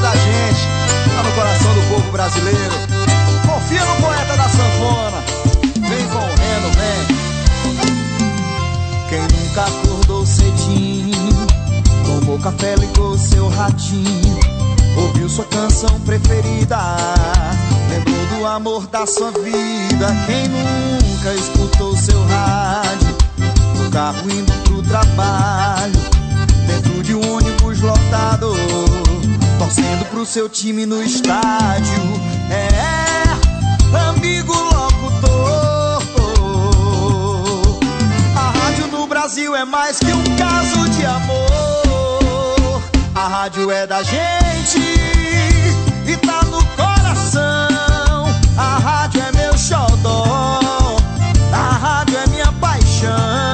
da gente, tá no coração do povo brasileiro. Confia no poeta da sanfona, vem com o Reno, vem. Quem nunca acordou cedinho, tomou café, ligou seu ratinho, ouviu sua canção preferida, lembrou do amor da sua vida. Quem nunca escutou seu rádio, no carro indo pro trabalho, dentro de um ônibus lotado, torcendo pro seu time no estádio. É, amigo locutor. A rádio no Brasil é mais que um caso de amor. A rádio é da gente e tá no coração. A rádio é meu xodó. A rádio é minha paixão.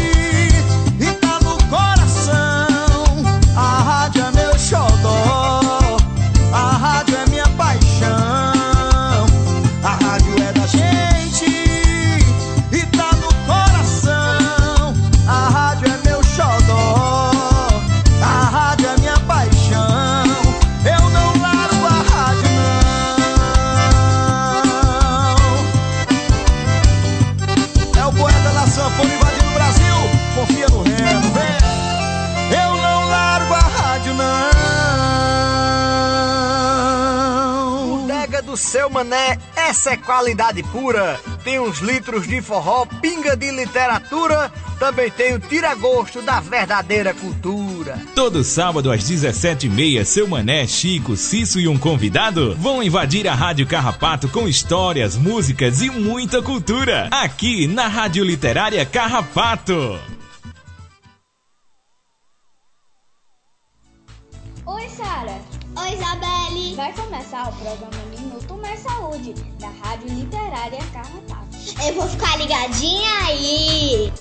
mané, essa é qualidade pura. Tem uns litros de forró, pinga de literatura, também tem o tira-gosto da verdadeira cultura. Todo sábado às 17h30, seu mané, Chico, Cício e um convidado vão invadir a Rádio Carrapato com histórias, músicas e muita cultura. Aqui na Rádio Literária Carrapato. Oi, Sara. Oi, Isabelle. Vai começar o programa Mais Saúde, da Rádio Literária Carrapato. Eu vou ficar ligadinha aí.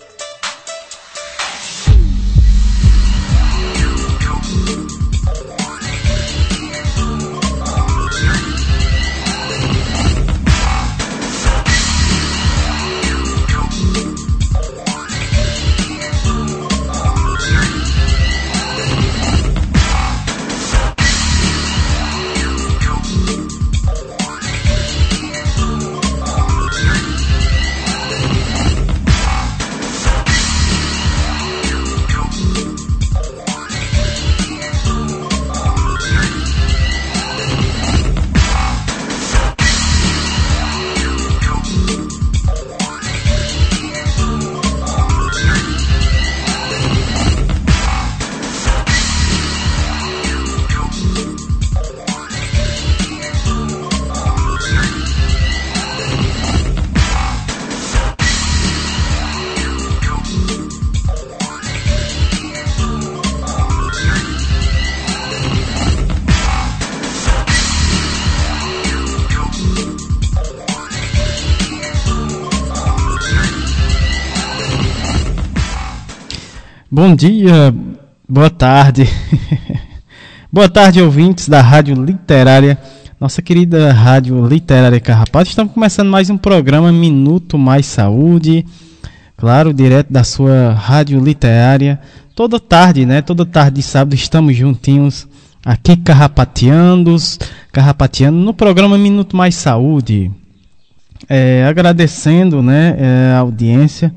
Bom dia, boa tarde. boa tarde, ouvintes da Rádio Literária, nossa querida Rádio Literária Carrapato. Estamos começando mais um programa Minuto Mais Saúde, claro, direto da sua Rádio Literária. Toda tarde, né? Toda tarde de sábado estamos juntinhos aqui carrapateando, carrapateando no programa Minuto Mais Saúde. É, agradecendo né, é, a audiência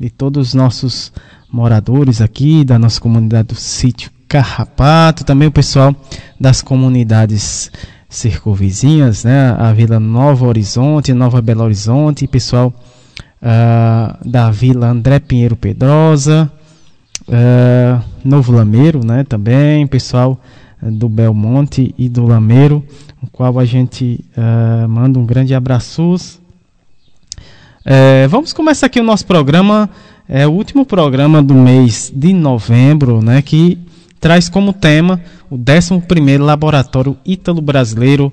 de todos os nossos moradores aqui da nossa comunidade do sítio Carrapato, também o pessoal das comunidades circunvizinhas, né? A Vila Nova Horizonte, Nova Belo Horizonte, pessoal uh, da Vila André Pinheiro Pedrosa, uh, Novo Lameiro, né? Também, pessoal do Belmonte e do Lameiro, o qual a gente uh, manda um grande abraço. É, vamos começar aqui o nosso programa, é o último programa do mês de novembro, né? Que traz como tema o 11º Laboratório Ítalo-Brasileiro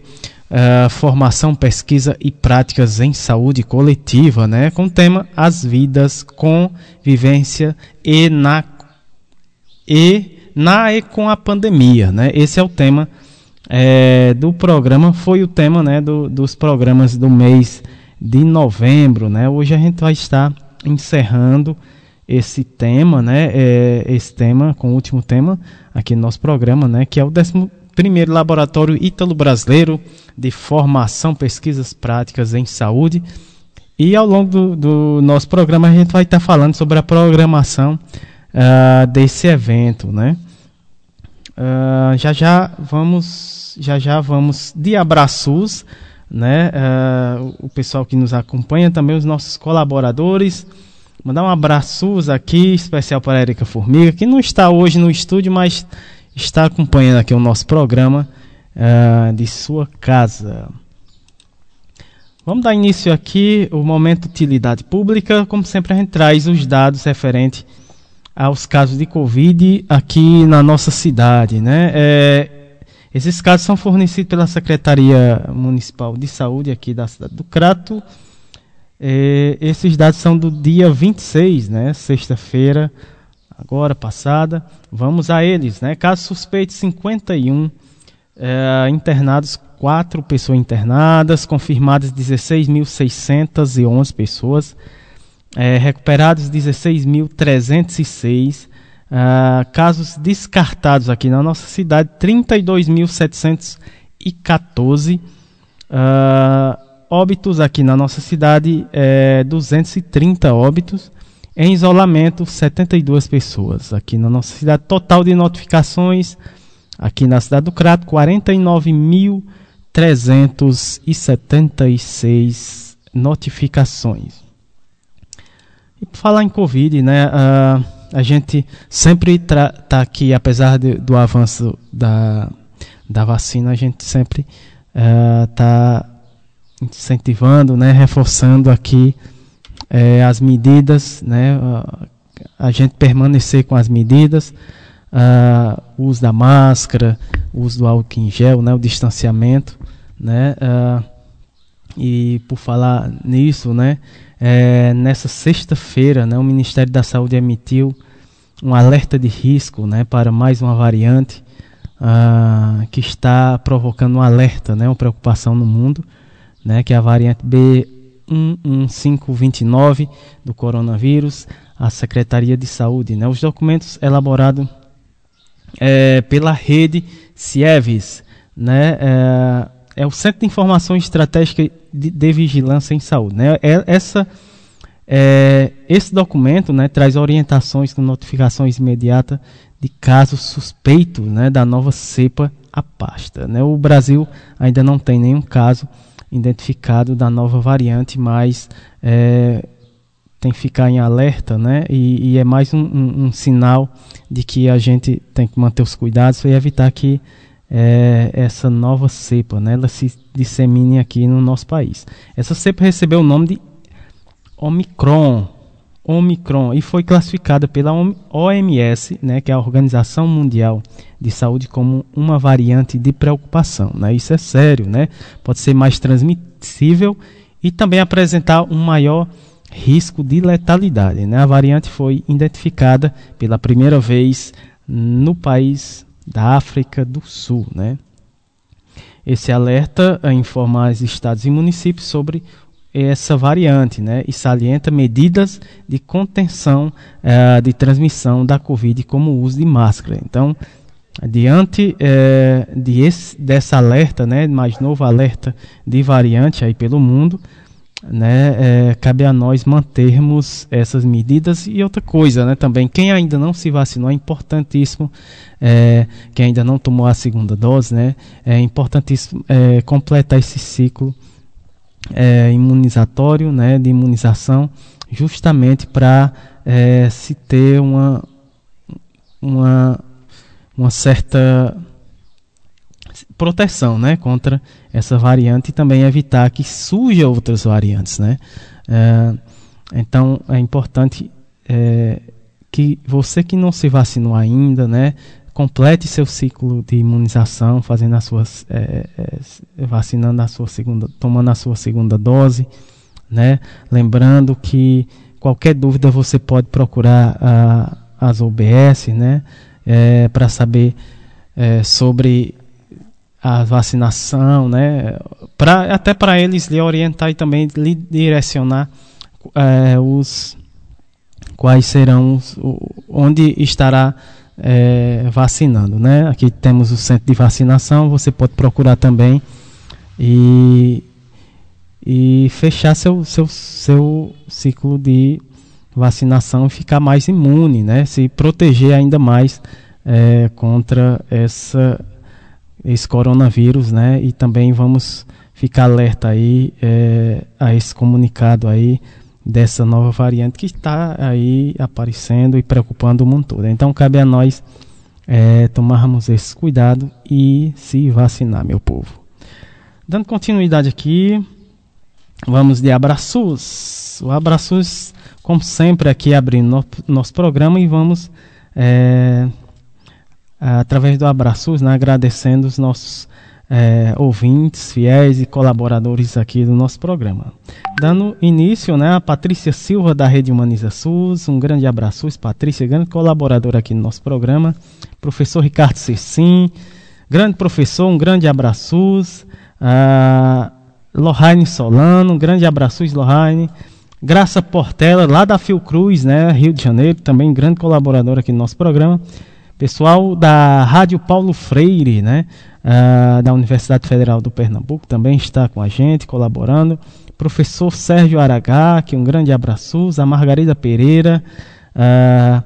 uh, Formação, Pesquisa e Práticas em Saúde Coletiva, né, com o tema As Vidas com Vivência e na, e na e com a pandemia. Né? Esse é o tema é, do programa, foi o tema né, do, dos programas do mês de novembro. Né? Hoje a gente vai estar encerrando esse tema, né, é, esse tema, com o último tema aqui no nosso programa, né, que é o 11 Laboratório Ítalo-Brasileiro de Formação, Pesquisas Práticas em Saúde. E ao longo do, do nosso programa a gente vai estar falando sobre a programação uh, desse evento, né. Uh, já já vamos, já já vamos de abraços, né, uh, o pessoal que nos acompanha, também os nossos colaboradores, Mandar um abraço aqui, especial para a Erika Formiga, que não está hoje no estúdio, mas está acompanhando aqui o nosso programa uh, de sua casa. Vamos dar início aqui o momento utilidade pública. Como sempre, a gente traz os dados referentes aos casos de Covid aqui na nossa cidade. Né? É, esses casos são fornecidos pela Secretaria Municipal de Saúde aqui da cidade do Crato é, esses dados são do dia 26, né, sexta-feira, agora passada. Vamos a eles, né? Casos suspeitos 51, é, internados 4 pessoas internadas, confirmadas 16.611 pessoas, é, recuperados 16.306, é, casos descartados aqui na nossa cidade 32.714. Uh, óbitos aqui na nossa cidade, é, 230 óbitos. Em isolamento, 72 pessoas aqui na nossa cidade. Total de notificações aqui na cidade do Crato, 49.376 notificações. E por falar em Covid, né, uh, a gente sempre está aqui, apesar de, do avanço da, da vacina, a gente sempre está uh, incentivando, né, reforçando aqui é, as medidas, né, a, gente permanecer com as medidas, uh, o uso da máscara, o uso do álcool em gel, né, o distanciamento, né, uh, e por falar nisso, né, é, nessa sexta-feira, né, o Ministério da Saúde emitiu um alerta de risco, né, para mais uma variante uh, que está provocando um alerta, né, uma preocupação no mundo né, que é a variante B11529 do coronavírus, a Secretaria de Saúde. Né, os documentos elaborados é, pela rede CIEVES, né, é, é, o Centro de Informação Estratégica de, de Vigilância em Saúde. Né, é, essa, é, esse documento né, traz orientações com notificações imediatas de casos suspeitos né, da nova cepa à pasta. Né. O Brasil ainda não tem nenhum caso identificado da nova variante, mas é, tem que ficar em alerta, né? E, e é mais um, um, um, sinal de que a gente tem que manter os cuidados e evitar que é, essa nova cepa, né? Ela se dissemine aqui no nosso país. Essa cepa recebeu o nome de Omicron, Omicron e foi classificada pela OMS, né, que é a Organização Mundial de Saúde, como uma variante de preocupação. Né? Isso é sério, né? pode ser mais transmissível e também apresentar um maior risco de letalidade. Né? A variante foi identificada pela primeira vez no país da África do Sul. Né? Esse alerta informa os estados e municípios sobre essa variante né, e salienta medidas de contenção uh, de transmissão da Covid, como o uso de máscara. Então, diante uh, de esse, dessa alerta, né, mais novo alerta de variante aí pelo mundo, né, é, cabe a nós mantermos essas medidas. E outra coisa, né, também quem ainda não se vacinou é importantíssimo, é, quem ainda não tomou a segunda dose, né, é importantíssimo é, completar esse ciclo é, imunizatório, né, de imunização, justamente para é, se ter uma uma uma certa proteção né, contra essa variante e também evitar que surjam outras variantes. Né? É, então é importante é, que você que não se vacinou ainda, né, complete seu ciclo de imunização, fazendo as suas, é, é vacinando a sua segunda, tomando a sua segunda dose, né? Lembrando que qualquer dúvida você pode procurar a, as OBS, né? É, para saber é, sobre a vacinação, né? Pra, até para eles lhe orientar e também lhe direcionar é, os quais serão os, onde estará é, vacinando, né? Aqui temos o centro de vacinação, você pode procurar também e, e fechar seu, seu, seu ciclo de vacinação e ficar mais imune, né? Se proteger ainda mais é, contra essa esse coronavírus, né? E também vamos ficar alerta aí é, a esse comunicado aí dessa nova variante que está aí aparecendo e preocupando o mundo todo. Então cabe a nós é, tomarmos esse cuidado e se vacinar, meu povo. Dando continuidade aqui, vamos de abraços. O abraços, como sempre, aqui abrindo no, nosso programa e vamos é, através do Abraços, né, agradecendo os nossos é, ouvintes, fiéis e colaboradores aqui do nosso programa. Dando início, né, a Patrícia Silva da Rede Humaniza SUS, um grande abraço, Patrícia, grande colaboradora aqui no nosso programa. Professor Ricardo Cecim, grande professor, um grande abraço. Uh, Lohane Solano, um grande abraço, Lohane. Graça Portela, lá da Fiocruz, né, Rio de Janeiro, também grande colaboradora aqui no nosso programa. Pessoal da Rádio Paulo Freire, né, uh, da Universidade Federal do Pernambuco, também está com a gente, colaborando. Professor Sérgio Aragá, que um grande abraço. A Margarida Pereira, uh,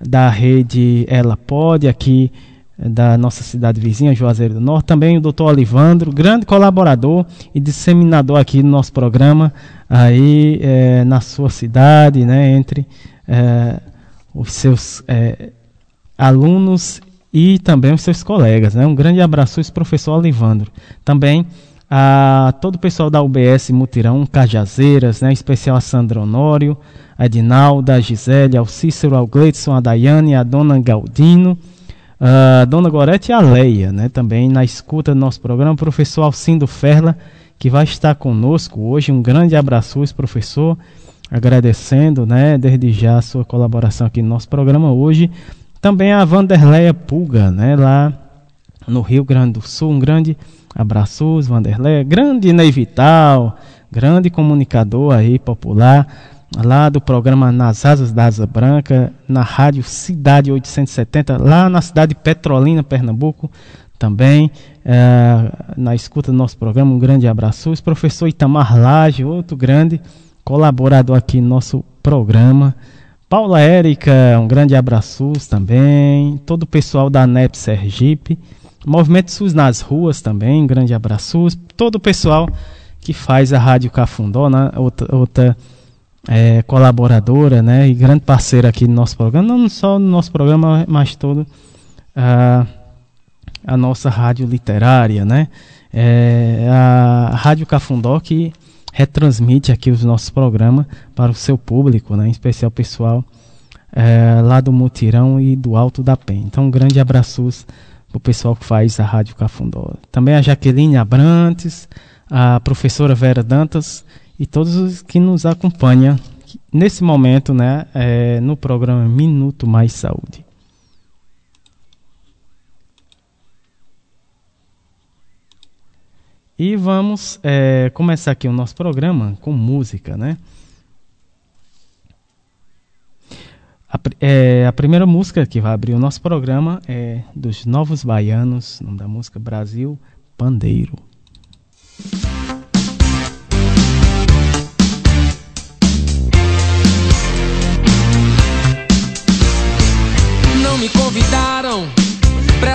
da rede Ela Pode, aqui da nossa cidade vizinha, Juazeiro do Norte. Também o doutor Olivandro, grande colaborador e disseminador aqui no nosso programa, aí é, na sua cidade, né, entre é, os seus é, alunos e também os seus colegas. Né? Um grande abraço ao professor Olivandro. Também a todo o pessoal da UBS Mutirão, Cajazeiras, né? em especial a Sandra Honório, a Edinalda, a Gisele, ao Cícero, ao Gleidson, a Daiane, a Dona Galdino, a Dona Gorete e a Leia, né? também na escuta do nosso programa, o professor Alcindo Ferla, que vai estar conosco hoje. Um grande abraço, professor, agradecendo né? desde já a sua colaboração aqui no nosso programa hoje. Também a Vanderleia Pulga, né, lá no Rio Grande do Sul. Um grande abraço, Vanderleia. Grande Ney Vital, grande comunicador aí popular, lá do programa Nas Asas da Asa Branca, na rádio Cidade 870, lá na cidade de Petrolina, Pernambuco. Também é, na escuta do nosso programa, um grande abraço. O professor Itamar Lage, outro grande colaborador aqui no nosso programa. Paula Érica, um grande abraço também. Todo o pessoal da NEP Sergipe. Movimento SUS nas ruas também, um grande abraço. Todo o pessoal que faz a Rádio Cafundó, né? outra, outra é, colaboradora né? e grande parceira aqui no nosso programa. Não só no nosso programa, mas todo a, a nossa rádio literária. Né? É, a Rádio Cafundó que retransmite aqui os nossos programas para o seu público, né, em especial pessoal é, lá do Mutirão e do Alto da Penha. Então, um grande abraço para o pessoal que faz a Rádio Cafundó. Também a Jaqueline Abrantes, a professora Vera Dantas e todos os que nos acompanham nesse momento né, é, no programa Minuto Mais Saúde. E vamos é, começar aqui o nosso programa com música, né? A, é, a, primeira música que vai abrir o nosso programa é dos Novos Baianos, nome da música Brasil Pandeiro.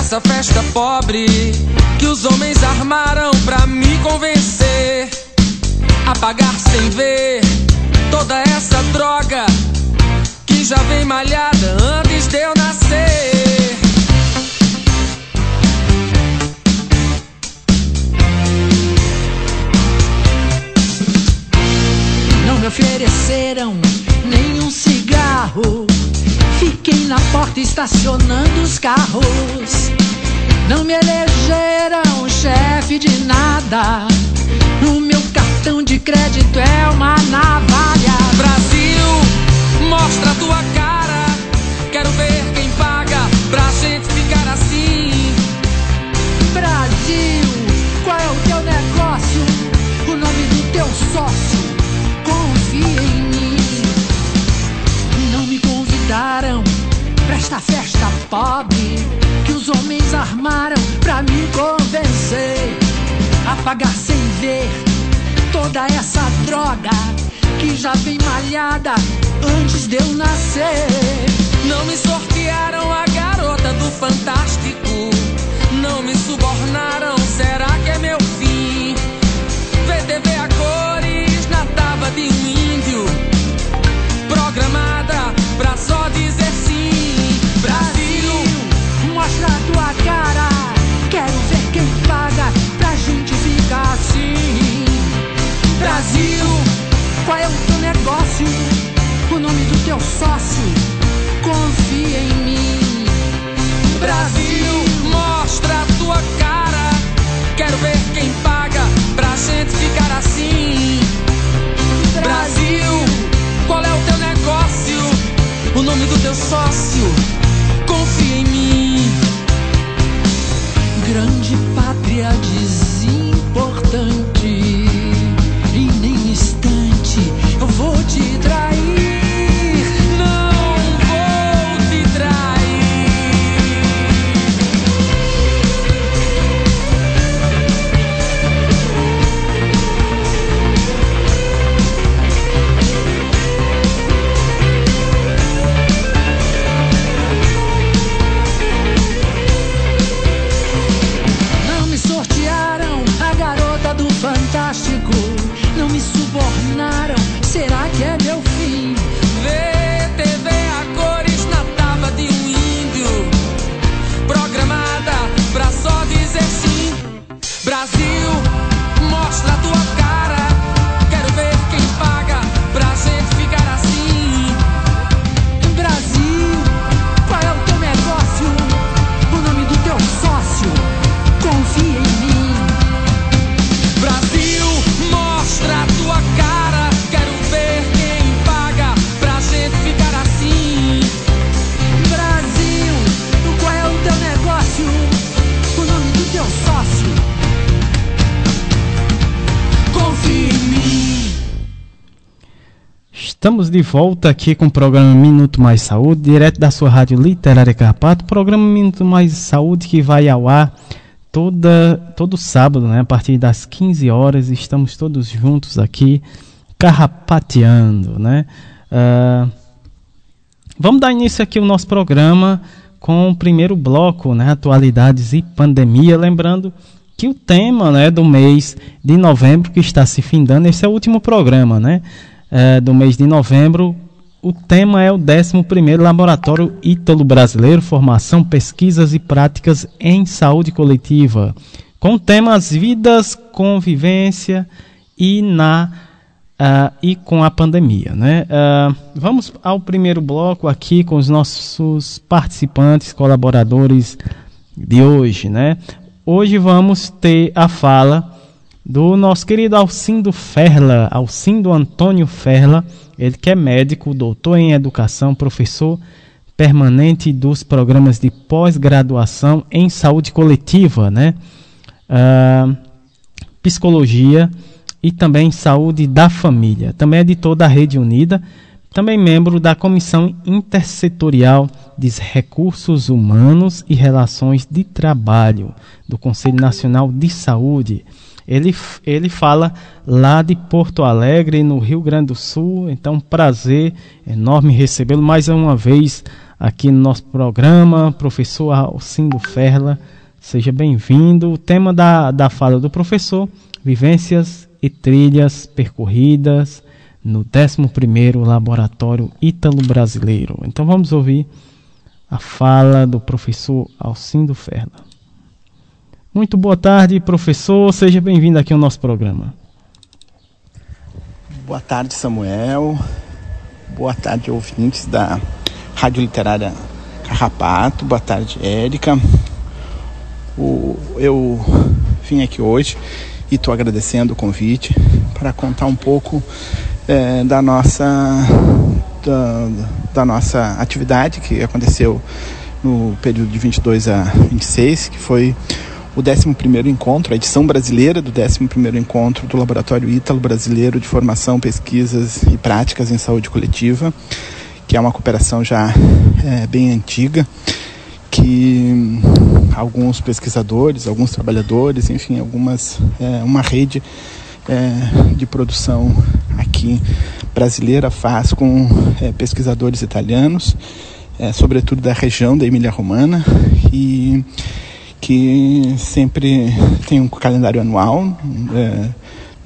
Essa festa pobre que os homens armaram pra me convencer a pagar sem ver toda essa droga que já vem malhada antes de eu nascer. Não me ofereceram nenhum cigarro Fiquei na porta estacionando os carros. Não me elegeram chefe de nada. No meu cartão de crédito é uma navalha. Brasil, mostra tua cara. Quero ver quem paga pra gente ficar assim. Brasil, qual é o teu negócio? O nome do teu sócio? Convidaram pra esta festa pobre que os homens armaram pra me convencer a pagar sem ver toda essa droga que já vem malhada antes de eu nascer. Não me sortearam a garota do fantástico, não me subornaram, será que é meu só dizer sim. Brasil, mostra a tua cara. Quero ver quem paga pra gente ficar assim. Brasil, qual é o teu negócio? O nome do teu sócio? Confia em mim. Brasil, mostra a tua cara. Quero ver quem paga pra gente ficar assim. Brasil, nome do teu sócio. Confia em mim. Grande pátria desimportante. De volta aqui com o programa Minuto Mais Saúde, direto da sua rádio Literária Carpato. Programa Minuto Mais Saúde que vai ao ar toda, todo sábado, né? A partir das 15 horas. Estamos todos juntos aqui, carrapateando, né? Uh, vamos dar início aqui ao nosso programa com o primeiro bloco, né? Atualidades e pandemia. Lembrando que o tema né, do mês de novembro que está se findando, esse é o último programa, né? É, do mês de novembro. O tema é o 11 Laboratório Ítalo Brasileiro, Formação, Pesquisas e Práticas em Saúde Coletiva, com temas Vidas, Convivência e na uh, e com a pandemia. Né? Uh, vamos ao primeiro bloco aqui com os nossos participantes, colaboradores de hoje. Né? Hoje vamos ter a fala do nosso querido Alcindo Ferla, Alcindo Antônio Ferla, ele que é médico, doutor em educação, professor permanente dos programas de pós-graduação em saúde coletiva, né? Uh, psicologia e também saúde da família. Também é editor da Rede Unida, também membro da Comissão Intersetorial de Recursos Humanos e Relações de Trabalho do Conselho Nacional de Saúde. Ele, ele fala lá de Porto Alegre, no Rio Grande do Sul. Então, prazer enorme recebê-lo mais uma vez aqui no nosso programa, professor Alcindo Ferla. Seja bem-vindo. O tema da, da fala do professor: vivências e trilhas percorridas no 11º Laboratório Ítalo-Brasileiro. Então vamos ouvir a fala do professor Alcindo Ferla. Muito boa tarde, professor. Seja bem-vindo aqui ao nosso programa. Boa tarde, Samuel. Boa tarde, ouvintes da Rádio Literária Carrapato. Boa tarde, Érica. O, eu vim aqui hoje e estou agradecendo o convite para contar um pouco é, da nossa da, da, nossa atividade que aconteceu no período de 22 a 26, que foi o 11º encontro, a edição brasileira do 11º encontro do Laboratório Ítalo Brasileiro de Formação, Pesquisas e Práticas em Saúde Coletiva, que é uma cooperação já é, bem antiga, que alguns pesquisadores, alguns trabalhadores, enfim, algumas é, uma rede é, de produção aqui brasileira faz com é, pesquisadores italianos, é, sobretudo da região da Emília-Romana e que sempre tem um calendário anual é,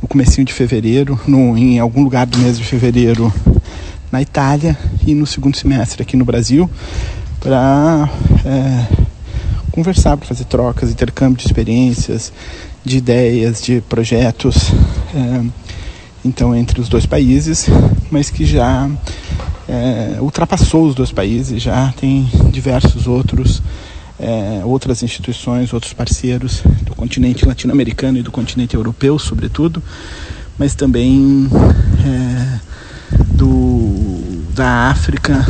no comecinho de fevereiro, no, em algum lugar do mês de fevereiro na Itália e no segundo semestre aqui no Brasil para é, conversar, para fazer trocas, intercâmbio de experiências, de ideias, de projetos, é, então entre os dois países, mas que já é, ultrapassou os dois países, já tem diversos outros é, outras instituições, outros parceiros do continente latino-americano e do continente europeu, sobretudo, mas também é, do, da África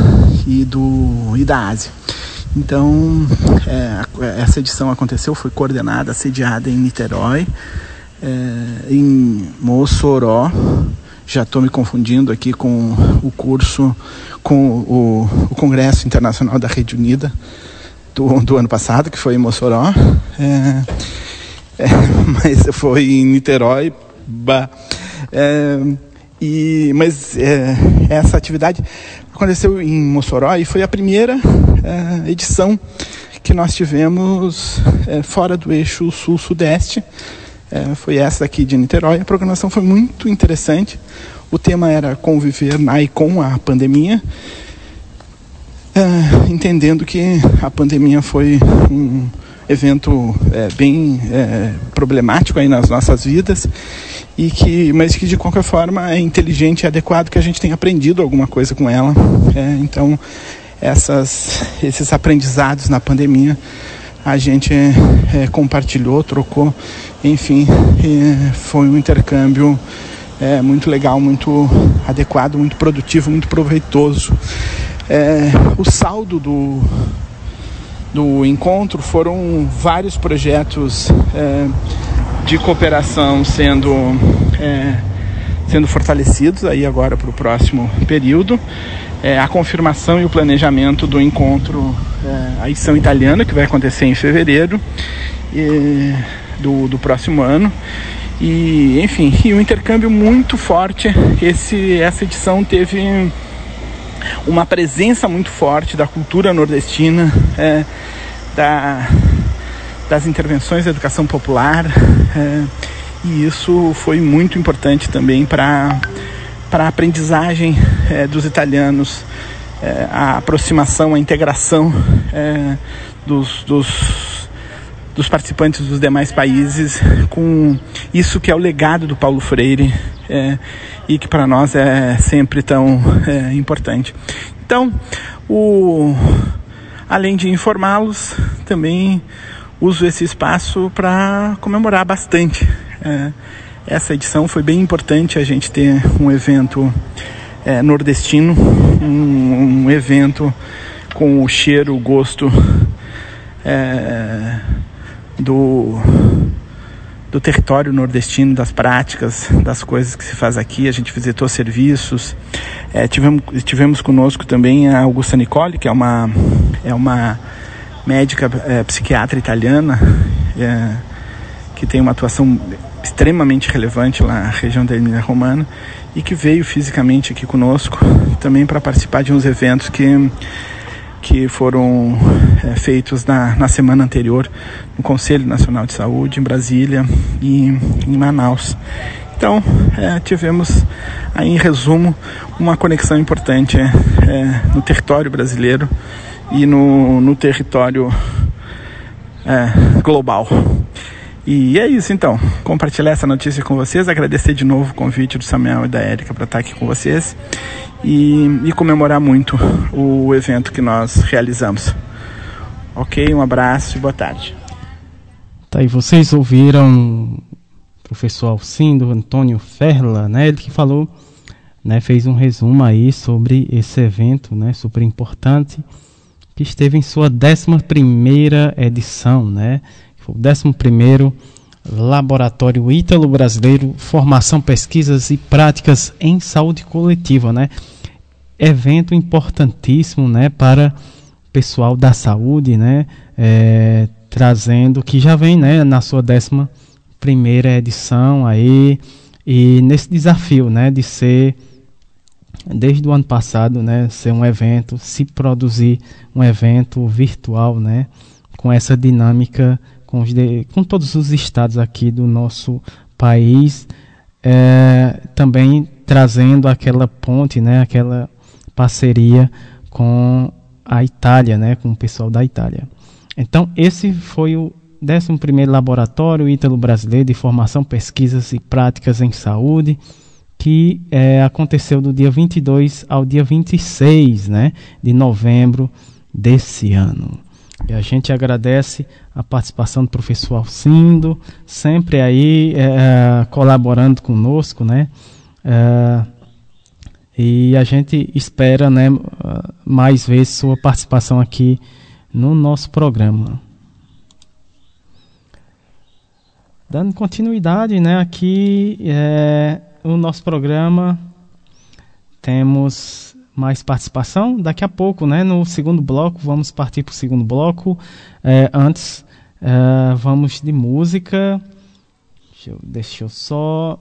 e, do, e da Ásia. Então, é, essa edição aconteceu, foi coordenada, sediada em Niterói, é, em Mossoró. Já estou me confundindo aqui com o curso, com o, o Congresso Internacional da Rede Unida do, do ano passado, que foi em Mossoró. É, é, mas foi em Niterói. Bah, é, e, mas é, essa atividade aconteceu em Mossoró e foi a primeira é, edição que nós tivemos é, fora do eixo sul-sudeste. Foi essa aqui de Niterói. A programação foi muito interessante. O tema era conviver na e com a pandemia é, entendendo que a pandemia foi um evento é, bem é, problemático aí nas nossas vidas e que mas que de qualquer forma é inteligente e adequado que a gente tenha aprendido alguma coisa com ela. É, então essas esses aprendizados na pandemia a gente é, compartilhou trocou enfim foi um intercâmbio é, muito legal muito adequado muito produtivo muito proveitoso é, o saldo do, do encontro foram vários projetos é, de cooperação sendo, é, sendo fortalecidos aí agora para o próximo período. É, a confirmação e o planejamento do encontro, é, a edição italiana, que vai acontecer em fevereiro e, do, do próximo ano. E, enfim, e um intercâmbio muito forte. Esse, essa edição teve uma presença muito forte da cultura nordestina, é, da, das intervenções da educação popular, é, e isso foi muito importante também para a aprendizagem é, dos italianos, é, a aproximação, a integração é, dos, dos, dos participantes dos demais países com isso que é o legado do Paulo Freire é, e que para nós é sempre tão é, importante. Então, o, além de informá-los, também uso esse espaço para comemorar bastante. É, essa edição foi bem importante a gente ter um evento é, nordestino, um, um, evento com o cheiro, o gosto é, do do território nordestino, das práticas, das coisas que se faz aqui. A gente visitou serviços. É, tivemos, tivemos conosco também a Augusta Nicole, que é uma, é uma médica é, psiquiatra italiana, é, que tem uma atuação extremamente relevante lá na região da Emília Romana e que veio fisicamente aqui conosco também para participar de uns eventos que que foram é, feitos na, na semana anterior no Conselho Nacional de Saúde, em Brasília e em Manaus. Então, é, tivemos, aí, em resumo, uma conexão importante é, é, no território brasileiro e no, no território é, global. E é isso então. Compartilhar essa notícia com vocês, agradecer de novo o convite do Samuel e da Érica para estar aqui com vocês e, e comemorar muito o evento que nós realizamos. Ok, um abraço e boa tarde. Tá aí, vocês ouviram o professor Alcindo Antônio Ferla, né? Ele que falou, né, fez um resumo aí sobre esse evento, né, super importante, que esteve em sua 11 primeira edição, né? Foi o 11 primeiro Laboratório Ítalo Brasileiro Formação, Pesquisas e Práticas em Saúde Coletiva, né? Evento importantíssimo, né, para pessoal da saúde, né? É, trazendo que já vem, né, na sua 11 primeira edição aí e nesse desafio, né, de ser desde o ano passado, né, ser um evento, se produzir um evento virtual, né, com essa dinâmica com, de, com todos os estados aqui do nosso país, é, também trazendo aquela ponte, né, aquela parceria com a Itália, né, com o pessoal da Itália. Então, esse foi o 11º Laboratório Ítalo-Brasileiro de Formação, Pesquisas e Práticas em Saúde, que é, aconteceu do dia 22 ao dia 26 né, de novembro desse ano. E a gente agradece a participação do professor Alcindo, sempre aí é, colaborando conosco, né? É, e a gente espera, né, mais vezes sua participação aqui no nosso programa. Dando continuidade, né, aqui é, no nosso programa temos mais participação. Daqui a pouco, né, no segundo bloco, vamos partir para o segundo bloco. É, antes, é, vamos de música. Deixa eu, deixa eu só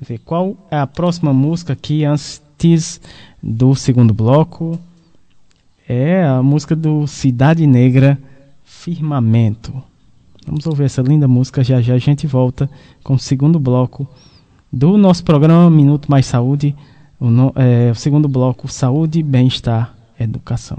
ver qual é a próxima música aqui antes do segundo bloco. É a música do Cidade Negra, Firmamento. Vamos ouvir essa linda música. Já já a gente volta com o segundo bloco do nosso programa Minuto Mais Saúde o, no, é, o segundo bloco, saúde, bem-estar, educação.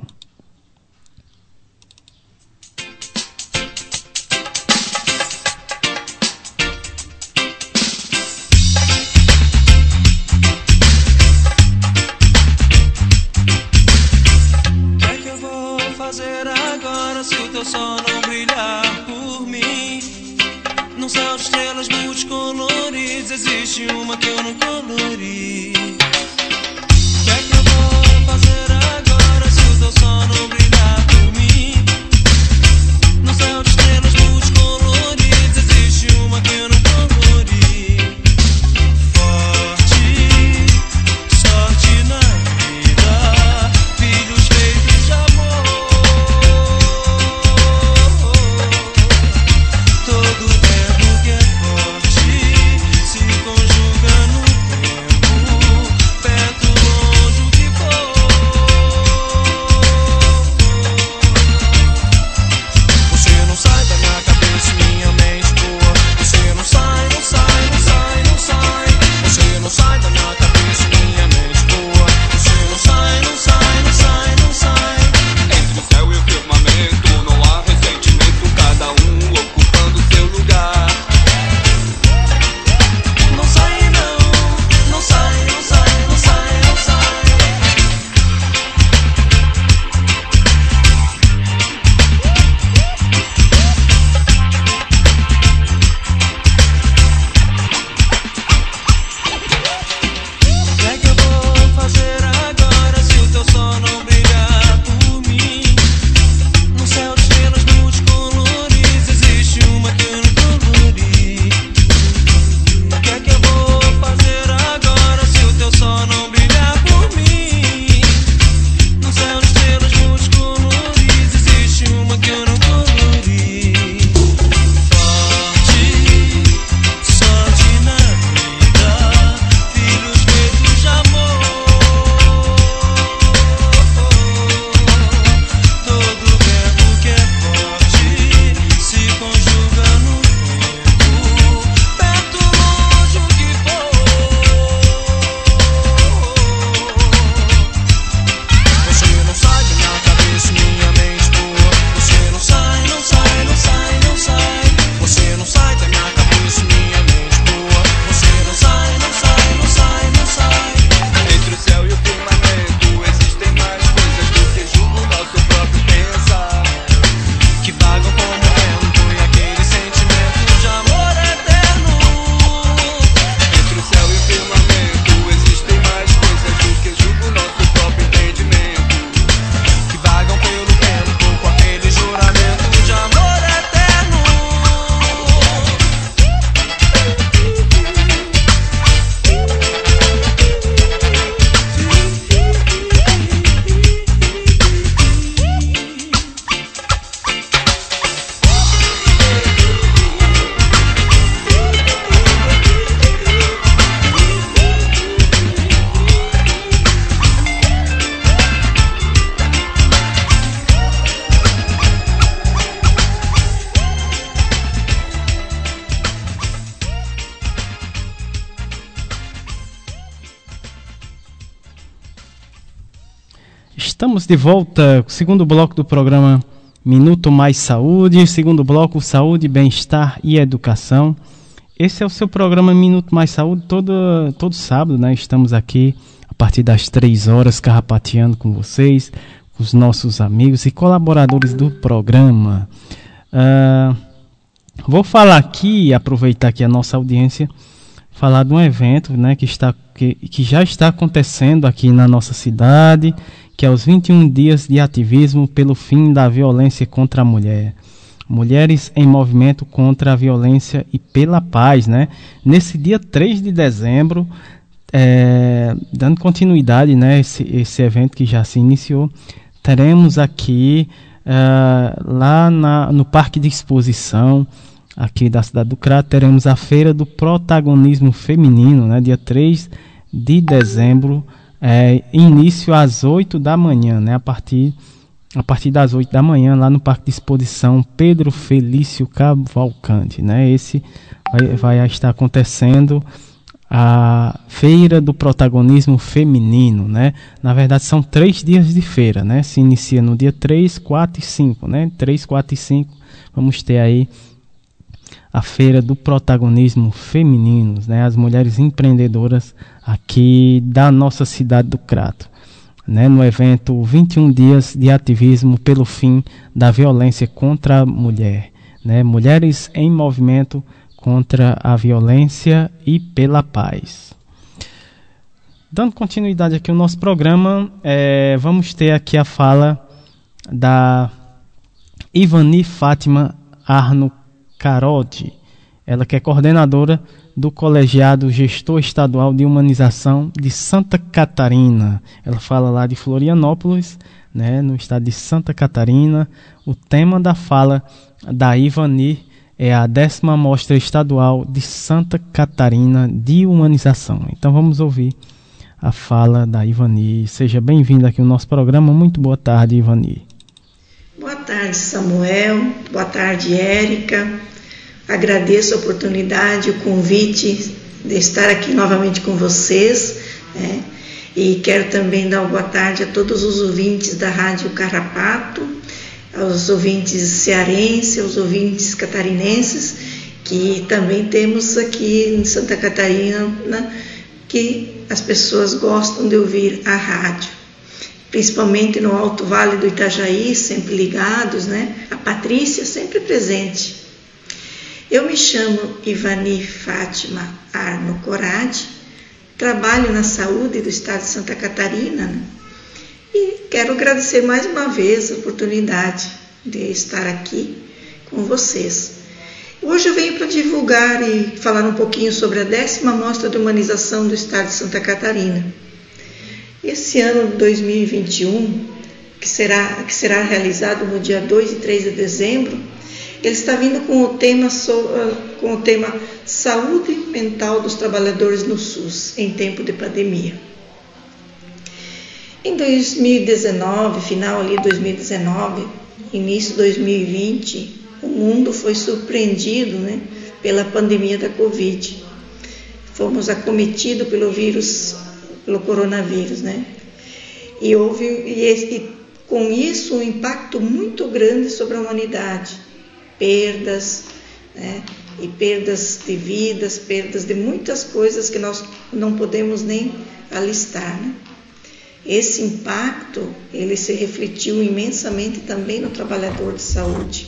Estamos de volta segundo bloco do programa Minuto Mais Saúde, segundo bloco Saúde, Bem-Estar e Educação. Esse é o seu programa Minuto Mais Saúde, todo, todo sábado, né? Estamos aqui a partir das três horas, carrapateando com vocês, com os nossos amigos e colaboradores do programa. Uh, vou falar aqui, aproveitar aqui a nossa audiência, falar de um evento né, que, está, que, que já está acontecendo aqui na nossa cidade, que é os 21 dias de ativismo pelo fim da violência contra a mulher. Mulheres em Movimento contra a Violência e pela Paz, né? Nesse dia 3 de dezembro, é, dando continuidade, né, esse, esse evento que já se iniciou, teremos aqui é, lá na, no Parque de Exposição, aqui da cidade do Crato, teremos a Feira do Protagonismo Feminino, né, dia 3 de dezembro, é, início às 8 da manhã, né, a partir, a partir das 8 da manhã, lá no Parque de Exposição Pedro Felício Cavalcante. Né, esse vai, vai estar acontecendo a feira do protagonismo feminino, né? Na verdade são três dias de feira, né? Se inicia no dia 3, 4 e 5, né? 3, 4 e 5 vamos ter aí a feira do protagonismo feminino, né? As mulheres empreendedoras aqui da nossa cidade do Crato. Né, no evento 21 dias de ativismo pelo fim da violência contra a mulher, né, mulheres em movimento contra a violência e pela paz. Dando continuidade aqui ao nosso programa, é, vamos ter aqui a fala da Ivani Fátima Arno Carodi, ela que é coordenadora do Colegiado Gestor Estadual de Humanização de Santa Catarina. Ela fala lá de Florianópolis, né, no estado de Santa Catarina. O tema da fala da Ivani é a décima Mostra Estadual de Santa Catarina de Humanização. Então vamos ouvir a fala da Ivani. Seja bem-vinda aqui ao nosso programa. Muito boa tarde, Ivani. Boa tarde, Samuel. Boa tarde, Érica. Agradeço a oportunidade, o convite de estar aqui novamente com vocês. Né? E quero também dar boa tarde a todos os ouvintes da Rádio Carrapato, aos ouvintes cearenses, aos ouvintes catarinenses, que também temos aqui em Santa Catarina, que as pessoas gostam de ouvir a rádio. Principalmente no Alto Vale do Itajaí, sempre ligados, né? A Patrícia sempre presente. Eu me chamo Ivani Fátima Arno Corade, trabalho na saúde do estado de Santa Catarina né? e quero agradecer mais uma vez a oportunidade de estar aqui com vocês. Hoje eu venho para divulgar e falar um pouquinho sobre a décima mostra de humanização do estado de Santa Catarina. Esse ano 2021, que será, que será realizado no dia 2 e 3 de dezembro, ele está vindo com o tema, ah, com o tema Saúde Mental dos Trabalhadores no SUS em tempo de pandemia. Em 2019, final ali 2019, início 2020, o mundo foi surpreendido né, pela pandemia da Covid. Fomos acometidos pelo vírus, pelo coronavírus, né? E houve e, e com isso um impacto muito grande sobre a humanidade perdas, né? e perdas de vidas, perdas de muitas coisas que nós não podemos nem alistar. Né? Esse impacto ele se refletiu imensamente também no trabalhador de saúde,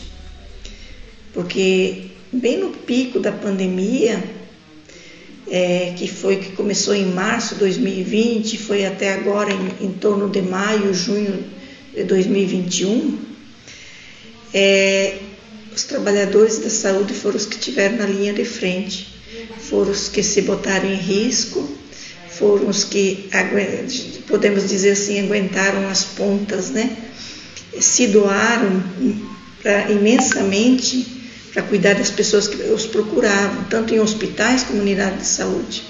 porque bem no pico da pandemia, é, que foi que começou em março de 2020, foi até agora em, em torno de maio, junho de 2021, é, os trabalhadores da saúde foram os que tiveram na linha de frente, foram os que se botaram em risco, foram os que, podemos dizer assim, aguentaram as pontas, né? Se doaram pra, imensamente para cuidar das pessoas que os procuravam, tanto em hospitais como unidades de saúde.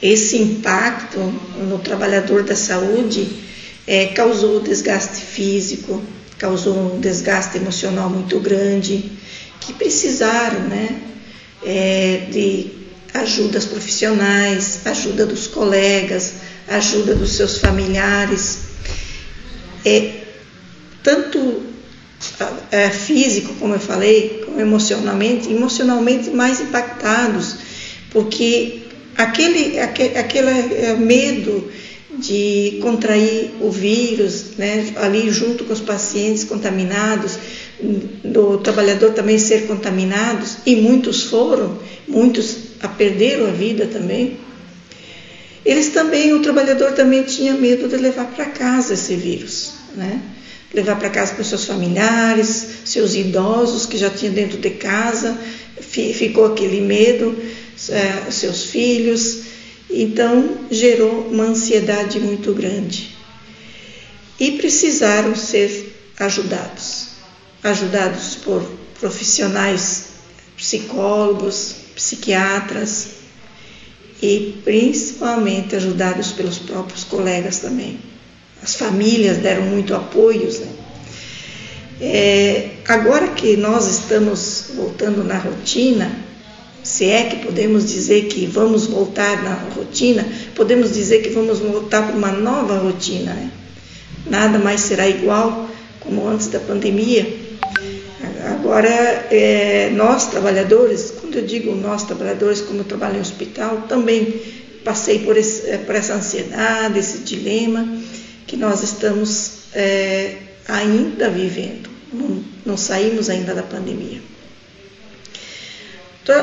Esse impacto no trabalhador da saúde é, causou desgaste físico, causou um desgaste emocional muito grande, que precisaram né, é, de ajudas profissionais, ajuda dos colegas, ajuda dos seus familiares. É, tanto é, físico, como eu falei, como emocionalmente, emocionalmente mais impactados, porque aquele, aquele, aquele é, medo de contrair o vírus, né, ali junto com os pacientes contaminados, do trabalhador também ser contaminados, e muitos foram, muitos a perderam a vida também. Eles também, o trabalhador também tinha medo de levar para casa esse vírus, né? Levar para casa para seus familiares, seus idosos que já tinham dentro de casa, ficou aquele medo, é, seus filhos, então gerou uma ansiedade muito grande. E precisaram ser ajudados ajudados por profissionais psicólogos, psiquiatras e principalmente ajudados pelos próprios colegas também. As famílias deram muito apoio. Né? É, agora que nós estamos voltando na rotina, se é que podemos dizer que vamos voltar na rotina, podemos dizer que vamos voltar para uma nova rotina. Né? Nada mais será igual como antes da pandemia. Agora, é, nós trabalhadores, quando eu digo nós trabalhadores, como eu trabalho em hospital, também passei por, esse, por essa ansiedade, esse dilema que nós estamos é, ainda vivendo, não, não saímos ainda da pandemia.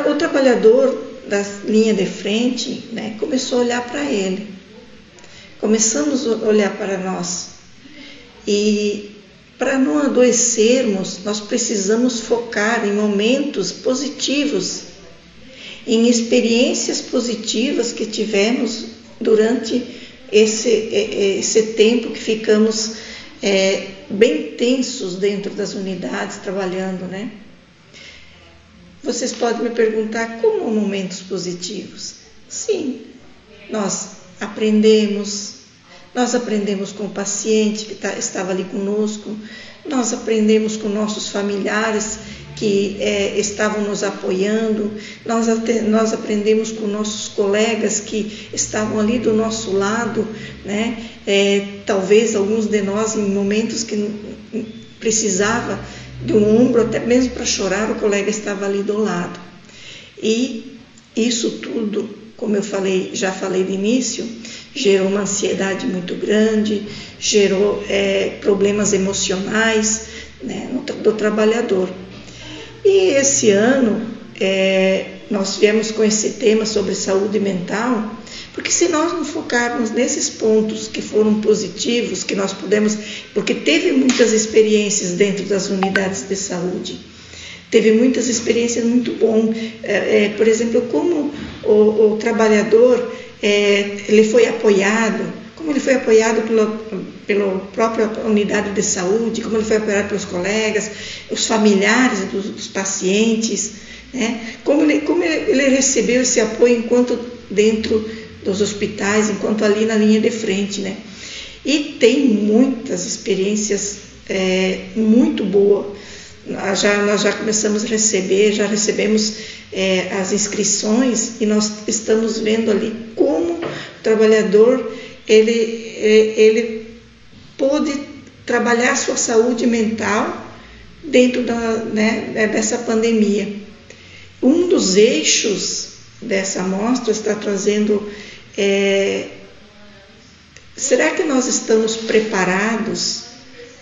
O trabalhador da linha de frente né, começou a olhar para ele, começamos a olhar para nós. E para não adoecermos, nós precisamos focar em momentos positivos, em experiências positivas que tivemos durante esse, esse tempo que ficamos é, bem tensos dentro das unidades trabalhando, né? Vocês podem me perguntar como momentos positivos? Sim, nós aprendemos, nós aprendemos com o paciente que tá, estava ali conosco, nós aprendemos com nossos familiares que é, estavam nos apoiando, nós, nós aprendemos com nossos colegas que estavam ali do nosso lado, né? É, talvez alguns de nós em momentos que precisava de um ombro até mesmo para chorar, o colega estava ali do lado. E isso tudo, como eu falei, já falei no início, gerou uma ansiedade muito grande, gerou é, problemas emocionais né, do trabalhador. E esse ano é, nós viemos com esse tema sobre saúde mental, porque se nós não focarmos nesses pontos que foram positivos, que nós podemos, porque teve muitas experiências dentro das unidades de saúde, teve muitas experiências muito bom, é, é, por exemplo, como o, o trabalhador é, ele foi apoiado, como ele foi apoiado pela, pela própria unidade de saúde, como ele foi apoiado pelos colegas, os familiares dos, dos pacientes, né? como, ele, como ele, ele recebeu esse apoio enquanto dentro dos hospitais, enquanto ali na linha de frente. Né? E tem muitas experiências é, muito boas. Já, nós já começamos a receber, já recebemos é, as inscrições e nós estamos vendo ali como o trabalhador ele, é, ele pôde trabalhar sua saúde mental dentro da, né, dessa pandemia. Um dos eixos dessa amostra está trazendo é, será que nós estamos preparados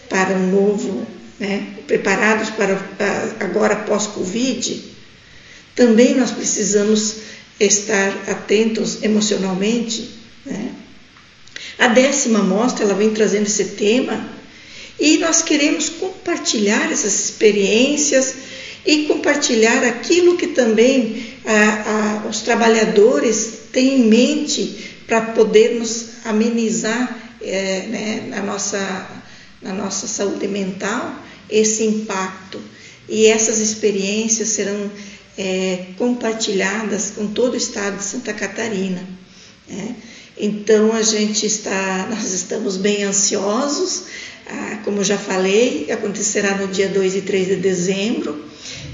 para um novo, né, preparados para agora pós-Covid? Também nós precisamos estar atentos emocionalmente. A décima mostra ela vem trazendo esse tema e nós queremos compartilhar essas experiências e compartilhar aquilo que também a, a, os trabalhadores têm em mente para podermos amenizar é, né, na, nossa, na nossa saúde mental esse impacto. E essas experiências serão é, compartilhadas com todo o estado de Santa Catarina. Né? Então a gente está, nós estamos bem ansiosos, ah, como já falei, acontecerá no dia 2 e 3 de dezembro.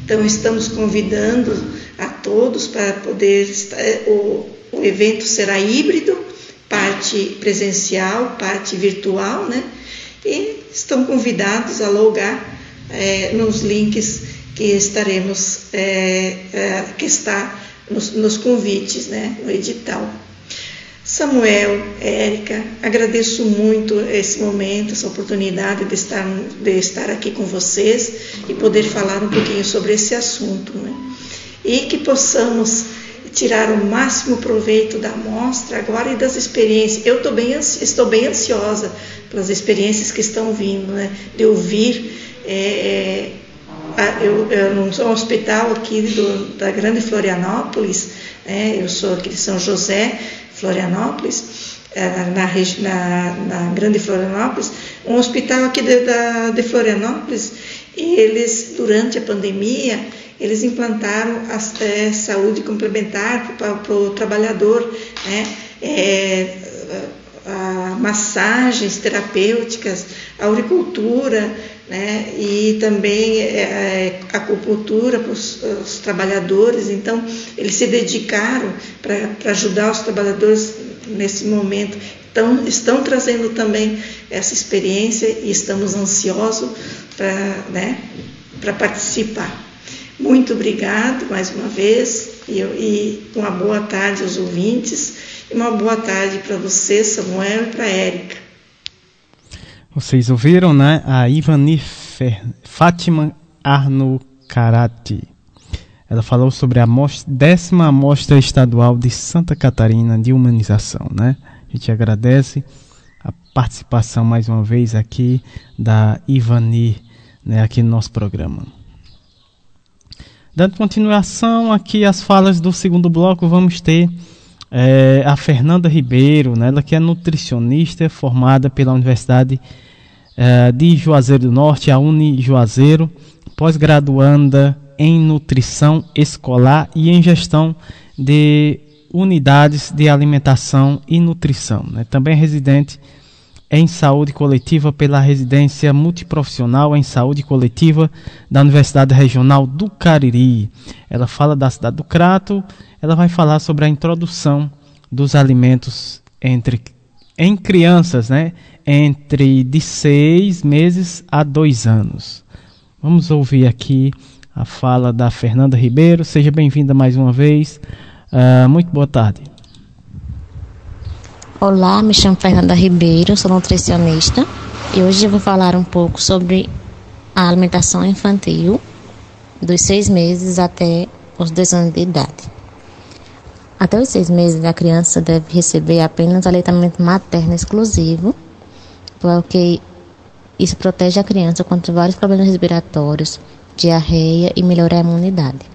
Então estamos convidando a todos para poder. O, o evento será híbrido, parte presencial, parte virtual, né? E estão convidados a logar é, nos links que estaremos, é, é, que está nos, nos convites, né? No edital. Samuel, Érica, agradeço muito esse momento, essa oportunidade de estar, de estar aqui com vocês e poder falar um pouquinho sobre esse assunto. Né? E que possamos tirar o máximo proveito da amostra agora e das experiências. Eu bem, estou bem ansiosa pelas experiências que estão vindo, né? de ouvir. É, é eu, eu não sou um hospital aqui do, da Grande Florianópolis, né? eu sou aqui de São José, Florianópolis, é, na, na, na, Grande Florianópolis, um hospital aqui de, da, de Florianópolis, e eles, durante a pandemia, eles implantaram a é, saúde complementar para o trabalhador, né? É, a, massagens terapêuticas, a auricultura, né? e também é, acupuntura para os, os, trabalhadores. Então, eles se dedicaram para ajudar os trabalhadores nesse momento. Então, estão trazendo também essa experiência e estamos ansiosos para né, participar. Muito obrigado mais uma vez e, e uma boa tarde aos ouvintes e uma boa tarde para você, Samuel, e para a Érica. Vocês ouviram, né? A Ivani Fer... Fátima Arno Karate. Ela falou sobre a décima amostra estadual de Santa Catarina de humanização, né? A gente agradece a participação mais uma vez aqui da Ivani, né, aqui no nosso programa. Dando continuação aqui às falas do segundo bloco, vamos ter é, a Fernanda Ribeiro, né, ela que é nutricionista formada pela Universidade é, de Juazeiro do Norte, a Uni Juazeiro, pós-graduanda em nutrição escolar e em gestão de unidades de alimentação e nutrição. Né, também é residente em saúde coletiva pela residência multiprofissional em saúde coletiva da Universidade Regional do Cariri. Ela fala da cidade do Crato ela vai falar sobre a introdução dos alimentos entre em crianças, né? Entre de seis meses a dois anos. Vamos ouvir aqui a fala da Fernanda Ribeiro. Seja bem-vinda mais uma vez. Uh, muito boa tarde. Olá, me chamo Fernanda Ribeiro, sou nutricionista e hoje eu vou falar um pouco sobre a alimentação infantil dos seis meses até os dois anos de idade. Até os seis meses, a criança deve receber apenas aleitamento materno exclusivo, porque isso protege a criança contra vários problemas respiratórios, diarreia e melhora a imunidade.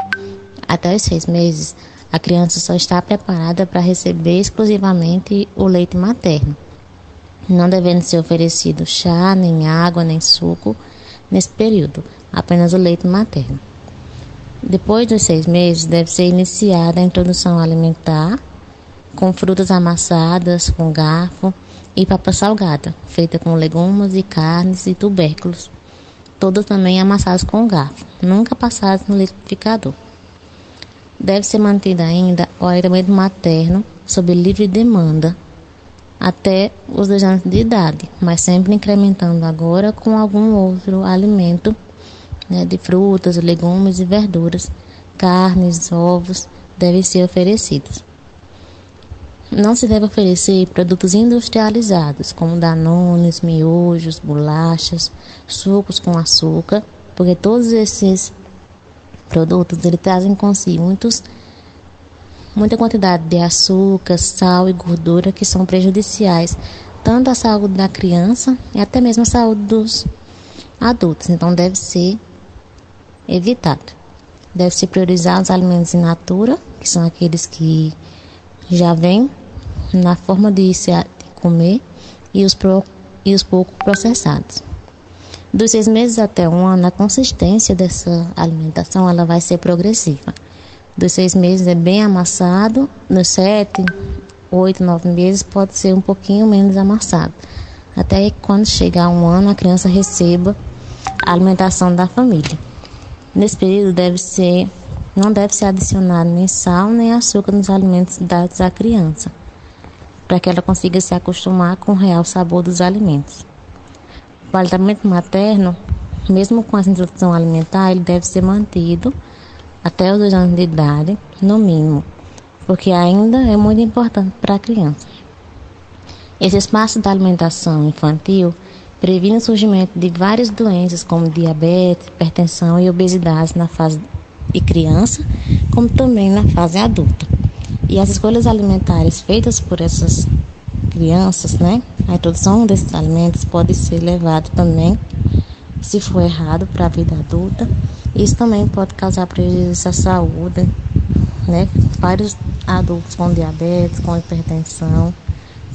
Até os seis meses, a criança só está preparada para receber exclusivamente o leite materno, não devendo ser oferecido chá, nem água, nem suco nesse período, apenas o leite materno. Depois dos seis meses, deve ser iniciada a introdução alimentar com frutas amassadas com garfo e papa salgada, feita com legumes e carnes e tubérculos, todos também amassados com garfo, nunca passados no liquidificador. Deve ser mantido ainda o alimento materno sob livre demanda até os dois anos de idade, mas sempre incrementando agora com algum outro alimento né, de frutas, legumes e verduras, carnes, ovos devem ser oferecidos. Não se deve oferecer produtos industrializados, como danones, miojos, bolachas, sucos com açúcar, porque todos esses produtos trazem consigo muitos, muita quantidade de açúcar, sal e gordura que são prejudiciais tanto à saúde da criança e até mesmo à saúde dos adultos. Então deve ser evitado. Deve-se priorizar os alimentos in natura, que são aqueles que já vêm na forma de se comer, e os, pro, e os pouco processados. Dos seis meses até um ano, a consistência dessa alimentação ela vai ser progressiva. Dos seis meses é bem amassado, dos sete, oito, nove meses pode ser um pouquinho menos amassado. Até que quando chegar um ano, a criança receba a alimentação da família. Nesse período deve ser Não deve ser adicionado nem sal nem açúcar nos alimentos dados à criança, para que ela consiga se acostumar com o real sabor dos alimentos. O aleitamento materno, mesmo com a introdução alimentar, ele deve ser mantido até os dois anos de idade, no mínimo, porque ainda é muito importante para a criança. Esse espaço da alimentação infantil previne o surgimento de várias doenças como diabetes, hipertensão e obesidade na fase de criança, como também na fase adulta. E as escolhas alimentares feitas por essas crianças, né? A introdução desses alimentos pode ser levada também, se for errado, para a vida adulta. Isso também pode causar prejuízo à saúde, né? Vários adultos com diabetes, com hipertensão,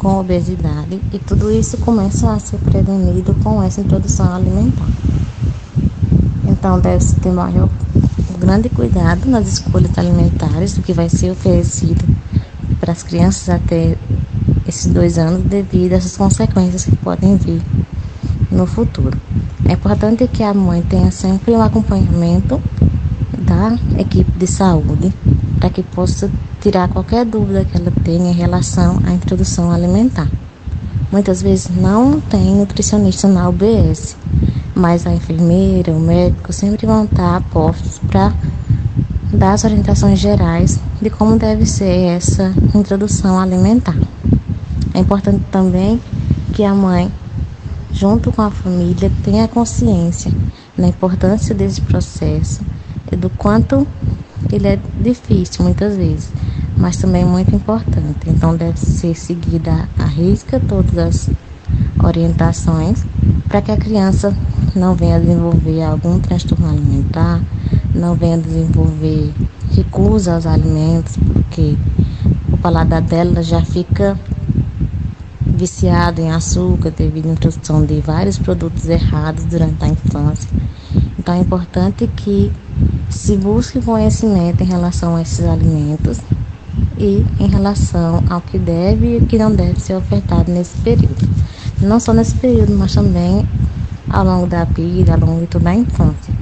com obesidade, e tudo isso começa a ser prevenido com essa introdução alimentar. Então, deve-se ter maior grande cuidado nas escolhas alimentares do que vai ser oferecido para as crianças até esses dois anos devido a essas consequências que podem vir no futuro. É importante que a mãe tenha sempre um acompanhamento da equipe de saúde para que possa tirar qualquer dúvida que ela tenha em relação à introdução alimentar. Muitas vezes não tem nutricionista na UBS, mas a enfermeira, o médico sempre vão estar postos para dar as orientações gerais de como deve ser essa introdução alimentar. É importante também que a mãe, junto com a família, tenha consciência da importância desse processo e do quanto ele é difícil muitas vezes, mas também muito importante. Então deve ser seguida a risca todas as orientações para que a criança não venha desenvolver algum transtorno alimentar, não venha desenvolver recusa aos alimentos, porque o paladar dela já fica viciado em açúcar devido à introdução de vários produtos errados durante a infância. Então é importante que se busque conhecimento em relação a esses alimentos e em relação ao que deve e o que não deve ser ofertado nesse período. Não só nesse período, mas também ao longo da vida, ao longo de toda a infância,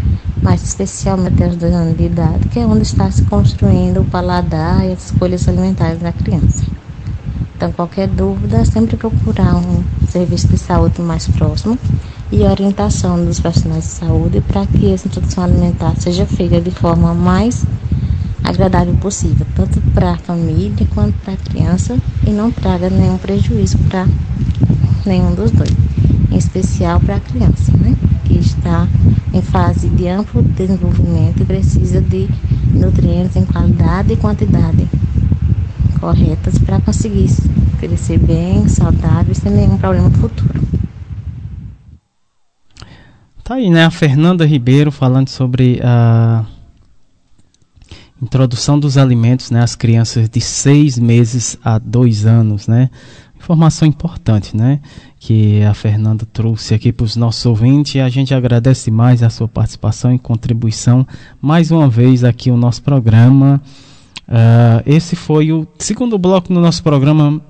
mas especialmente aos dois anos de idade, que é onde está se construindo o paladar e as escolhas alimentares da criança. Então, qualquer dúvida, é sempre procurar um serviço de saúde mais próximo e orientação dos profissionais de saúde para que essa introdução alimentar seja feita de forma mais agradável possível, tanto para a família quanto para a criança e não traga nenhum prejuízo para nenhum dos dois, em especial para a criança, né, que está em fase de amplo desenvolvimento e precisa de nutrientes em qualidade e quantidade corretas para conseguir crescer bem, saudável, sem nenhum problema futuro. Tá aí, né? A Fernanda Ribeiro falando sobre a introdução dos alimentos, né? Às crianças de seis meses a dois anos, né? Informação importante, né? Que a Fernanda trouxe aqui para os nossos ouvintes e a gente agradece mais a sua participação e contribuição mais uma vez aqui no nosso programa. Uh, esse foi o segundo bloco do nosso programa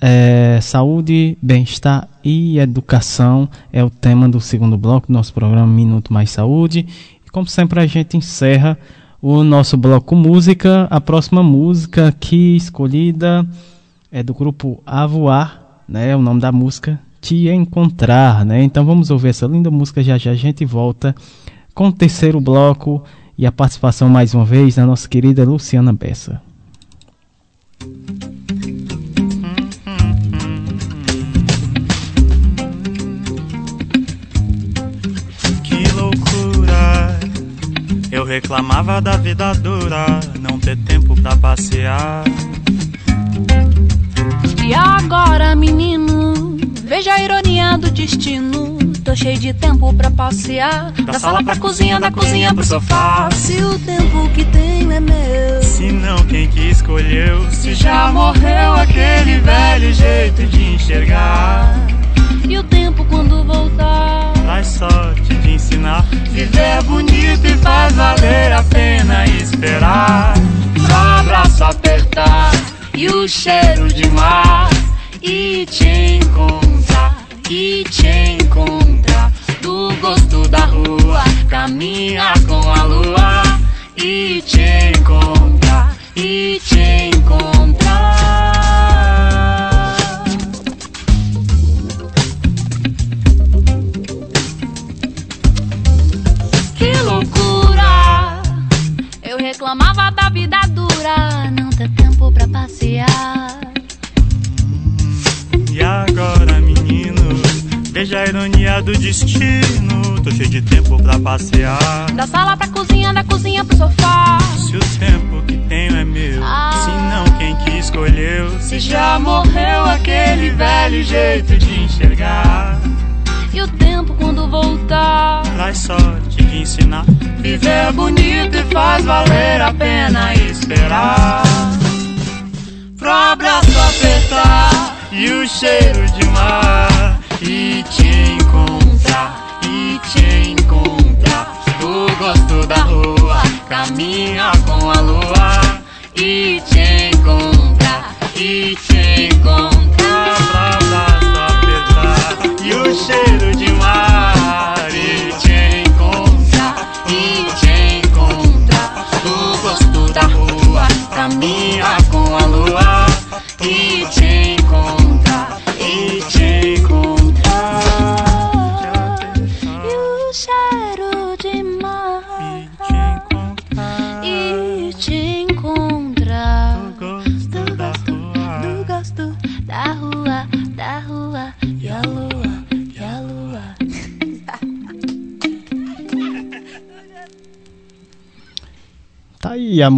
é, saúde, bem-estar e educação é o tema do segundo bloco do nosso programa Minuto Mais Saúde. E como sempre a gente encerra o nosso bloco música. A próxima música aqui escolhida é do grupo Avoar, né? O nome da música Te Encontrar, né? Então vamos ouvir essa linda música já já a gente volta com o terceiro bloco e a participação mais uma vez da nossa querida Luciana Bessa. Eu reclamava da vida dura, não ter tempo pra passear. E agora, menino, veja a ironia do destino. Tô cheio de tempo pra passear. Da, da sala pra cozinha, da cozinha pro sofá. Se o tempo que tenho é meu. Se não, quem que escolheu? Se já morreu aquele velho jeito de enxergar. E o tempo quando voltar traz sorte de ensinar. Viver é bonito e faz valer a pena esperar. Só abraço apertar e o cheiro de mar. E te encontrar, e te encontrar. Do gosto da rua, caminhar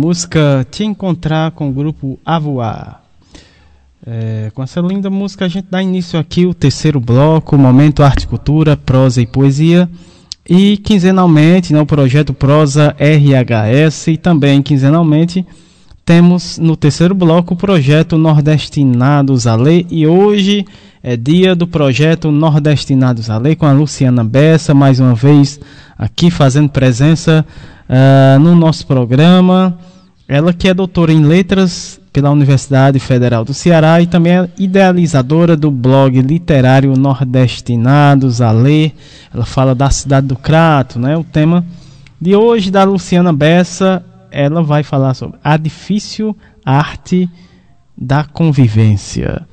música Te Encontrar com o grupo Avoar. É, com essa linda música a gente dá início aqui o terceiro bloco, Momento Arte Cultura, Prosa e Poesia. E quinzenalmente, no projeto Prosa RHS e também quinzenalmente temos no terceiro bloco o projeto Nordestinados a Lei e hoje é dia do projeto Nordestinados a Lei com a Luciana Bessa, mais uma vez aqui fazendo presença uh, no nosso programa. Ela que é doutora em letras pela Universidade Federal do Ceará e também é idealizadora do blog literário Nordestinados a Ler. Ela fala da cidade do Crato, né? O tema de hoje da Luciana Bessa, ela vai falar sobre a difícil arte da convivência.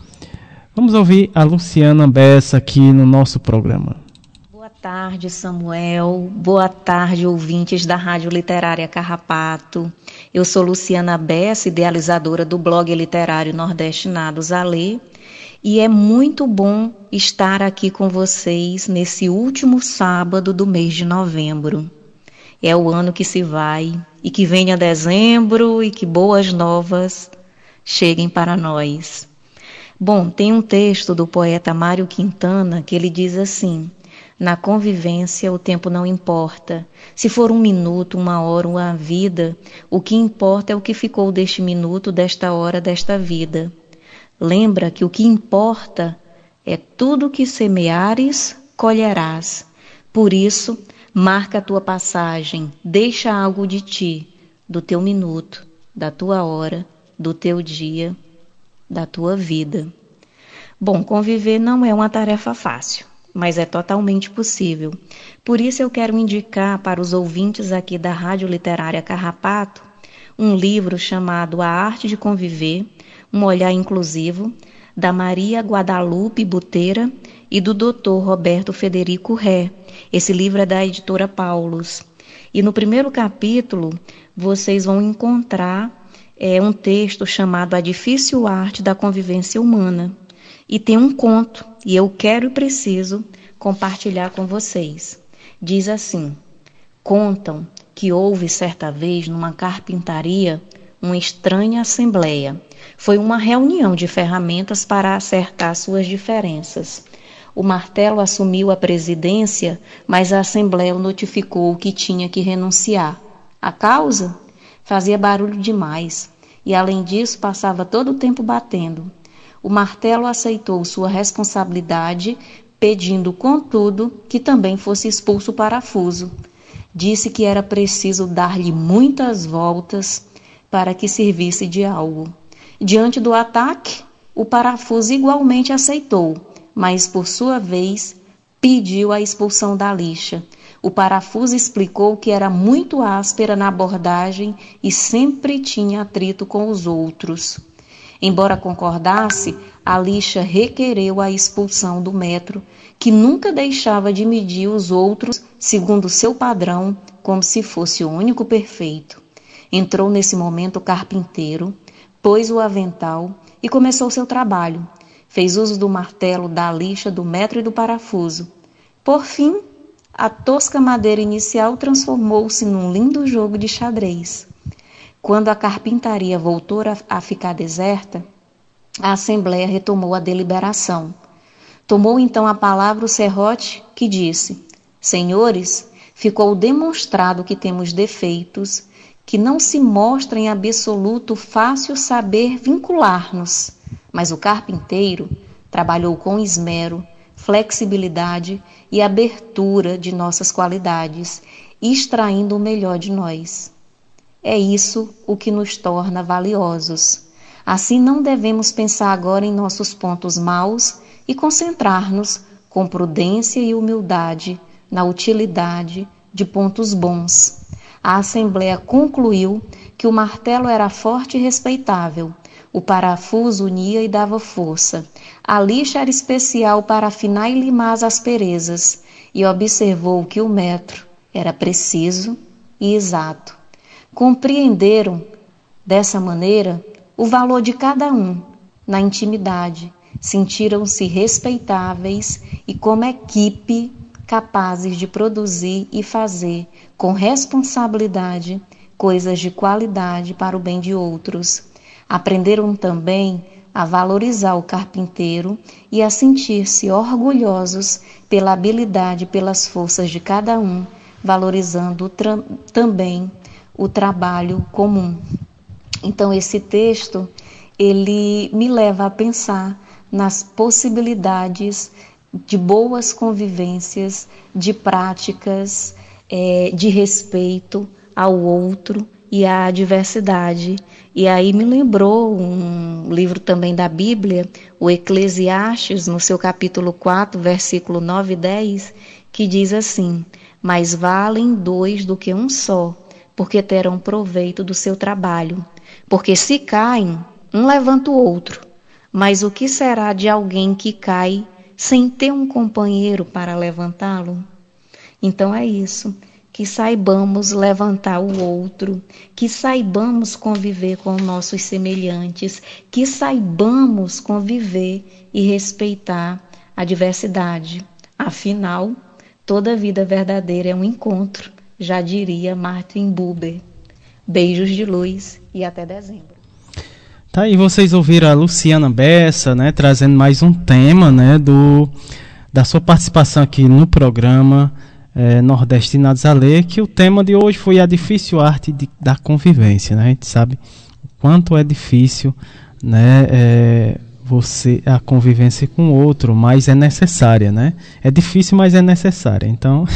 Vamos ouvir a Luciana Bessa aqui no nosso programa. Boa tarde, Samuel. Boa tarde, ouvintes da Rádio Literária Carrapato. Eu sou Luciana Bessa, idealizadora do blog literário Nordestinados a Ler, e é muito bom estar aqui com vocês nesse último sábado do mês de novembro. É o ano que se vai, e que venha dezembro e que boas novas cheguem para nós. Bom, tem um texto do poeta Mário Quintana que ele diz assim: Na convivência o tempo não importa. Se for um minuto, uma hora, uma vida, o que importa é o que ficou deste minuto, desta hora, desta vida. Lembra que o que importa é tudo que semeares, colherás. Por isso, marca a tua passagem, deixa algo de ti, do teu minuto, da tua hora, do teu dia, da tua vida. Bom, conviver não é uma tarefa fácil, mas é totalmente possível. Por isso eu quero indicar para os ouvintes aqui da Rádio Literária Carrapato um livro chamado A Arte de Conviver, um olhar inclusivo, da Maria Guadalupe Buteira e do Dr. Roberto Federico Ré. Esse livro é da editora Paulus. E no primeiro capítulo vocês vão encontrar é, um texto chamado A Difícil Arte da Convivência Humana. E tem um conto, e eu quero e preciso compartilhar com vocês. Diz assim: Contam que houve certa vez numa carpintaria uma estranha assembleia. Foi uma reunião de ferramentas para acertar suas diferenças. O martelo assumiu a presidência, mas a Assembleia o notificou que tinha que renunciar. A causa? Fazia barulho demais e, além disso, passava todo o tempo batendo. O martelo aceitou sua responsabilidade, pedindo, contudo, que também fosse expulso o parafuso. Disse que era preciso dar-lhe muitas voltas para que servisse de algo. Diante do ataque, o parafuso igualmente aceitou mas por sua vez pediu a expulsão da lixa. O parafuso explicou que era muito áspera na abordagem e sempre tinha atrito com os outros. Embora concordasse, a lixa requereu a expulsão do metro, que nunca deixava de medir os outros segundo seu padrão, como se fosse o único perfeito. Entrou nesse momento o carpinteiro, pôs o avental e começou seu trabalho. Fez uso do martelo, da lixa, do metro e do parafuso. Por fim, a tosca madeira inicial transformou-se num lindo jogo de xadrez. Quando a carpintaria voltou a, ficar deserta, a Assembleia retomou a deliberação. Tomou então a palavra o serrote, que disse: Senhores, ficou demonstrado que temos defeitos, que não se mostra em absoluto fácil saber vincular-nos, mas o carpinteiro trabalhou com esmero, flexibilidade e abertura de nossas qualidades, extraindo o melhor de nós. É isso o que nos torna valiosos. Assim, não devemos pensar agora em nossos pontos maus e concentrar-nos com prudência e humildade na utilidade de pontos bons. A Assembleia concluiu que o martelo era forte e respeitável, o parafuso unia e dava força, a lixa era especial para afinar e limar as asperezas, e observou que o metro era preciso e exato. Compreenderam, dessa maneira, o valor de cada um na intimidade, sentiram-se respeitáveis e, como equipe, capazes de produzir e fazer com responsabilidade coisas de qualidade para o bem de outros. Aprenderam também a valorizar o carpinteiro e a sentir-se orgulhosos pela habilidade e pelas forças de cada um, valorizando também o trabalho comum. Então esse texto ele me leva a pensar nas possibilidades de boas convivências, de práticas é, de respeito ao outro e à diversidade. E aí me lembrou um livro também da Bíblia, o Eclesiastes, no seu capítulo 4, versículo 9 e 10, que diz assim: Mais valem dois do que um só, porque terão proveito do seu trabalho. Porque se caem, um levanta o outro. Mas o que será de alguém que cai sem ter um companheiro para levantá-lo? Então é isso, que saibamos levantar o outro, que saibamos conviver com nossos semelhantes, que saibamos conviver e respeitar a diversidade. Afinal, toda vida verdadeira é um encontro, já diria Martin Buber. Beijos de luz e até dezembro. Tá aí, vocês ouviram a Luciana Bessa, né, trazendo mais um tema, né, do da sua participação aqui no programa é, Nordestinados a Ler, que o tema de hoje foi a difícil arte de, da convivência, né? A gente sabe o quanto é difícil, né, é, você a convivência com o outro, mas é necessária, né? É difícil, mas é necessária. Então,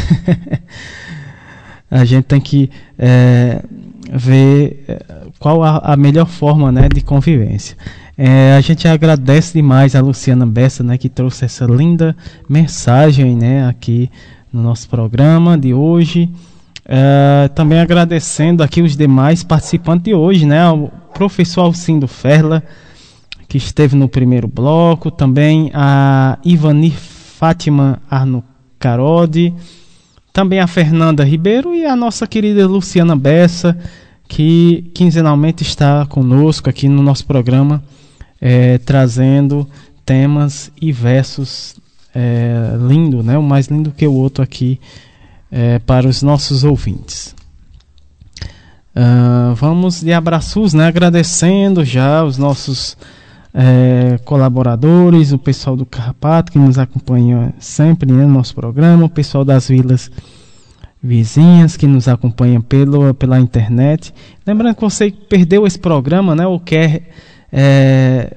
a gente tem que é, ver é, qual a, a, melhor forma né, de convivência. É, a gente agradece demais a Luciana Bessa, né, que trouxe essa linda mensagem né, aqui no nosso programa de hoje. É, também agradecendo aqui os demais participantes de hoje, né, o professor Alcindo Ferla, que esteve no primeiro bloco, também a Ivani Fátima Arno Carodi, também a Fernanda Ribeiro e a nossa querida Luciana Bessa, que quinzenalmente está conosco aqui no nosso programa, é, trazendo temas e versos é, lindo, né? O mais lindo que o outro aqui é, para os nossos ouvintes. Uh, vamos de abraços, né? Agradecendo já os nossos é, colaboradores, o pessoal do Carrapato que nos acompanha sempre né, no nosso programa, o pessoal das vilas vizinhas que nos acompanham pelo, pela internet. Lembrando que você perdeu esse programa, né, ou quer é,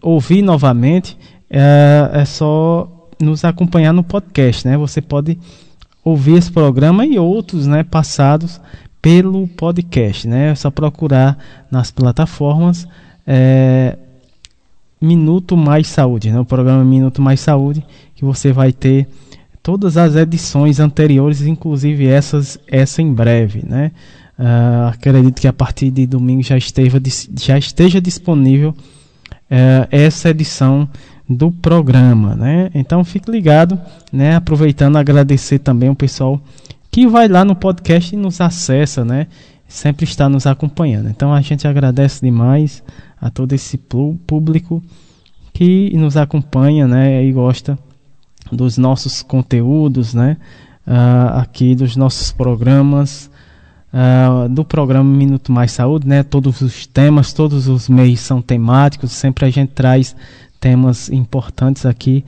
ouvir novamente, é, é, só nos acompanhar no podcast, né? Você pode ouvir esse programa e outros, né, passados pelo podcast, né? É só procurar nas plataformas é, Minuto Mais Saúde, né? O programa Minuto Mais Saúde, que você vai ter todas as edições anteriores, inclusive essas, essa em breve, né? Uh, acredito que a partir de domingo já, esteja, já esteja disponível uh, essa edição do programa, né? Então fique ligado, né? Aproveitando agradecer também o pessoal que vai lá no podcast e nos acessa, né? sempre está nos acompanhando. Então a gente agradece demais a todo esse público que nos acompanha, né, e gosta dos nossos conteúdos, né, uh, aqui dos nossos programas, uh, do programa Minuto Mais Saúde, né, todos os temas, todos os meios são temáticos, sempre a gente traz temas importantes aqui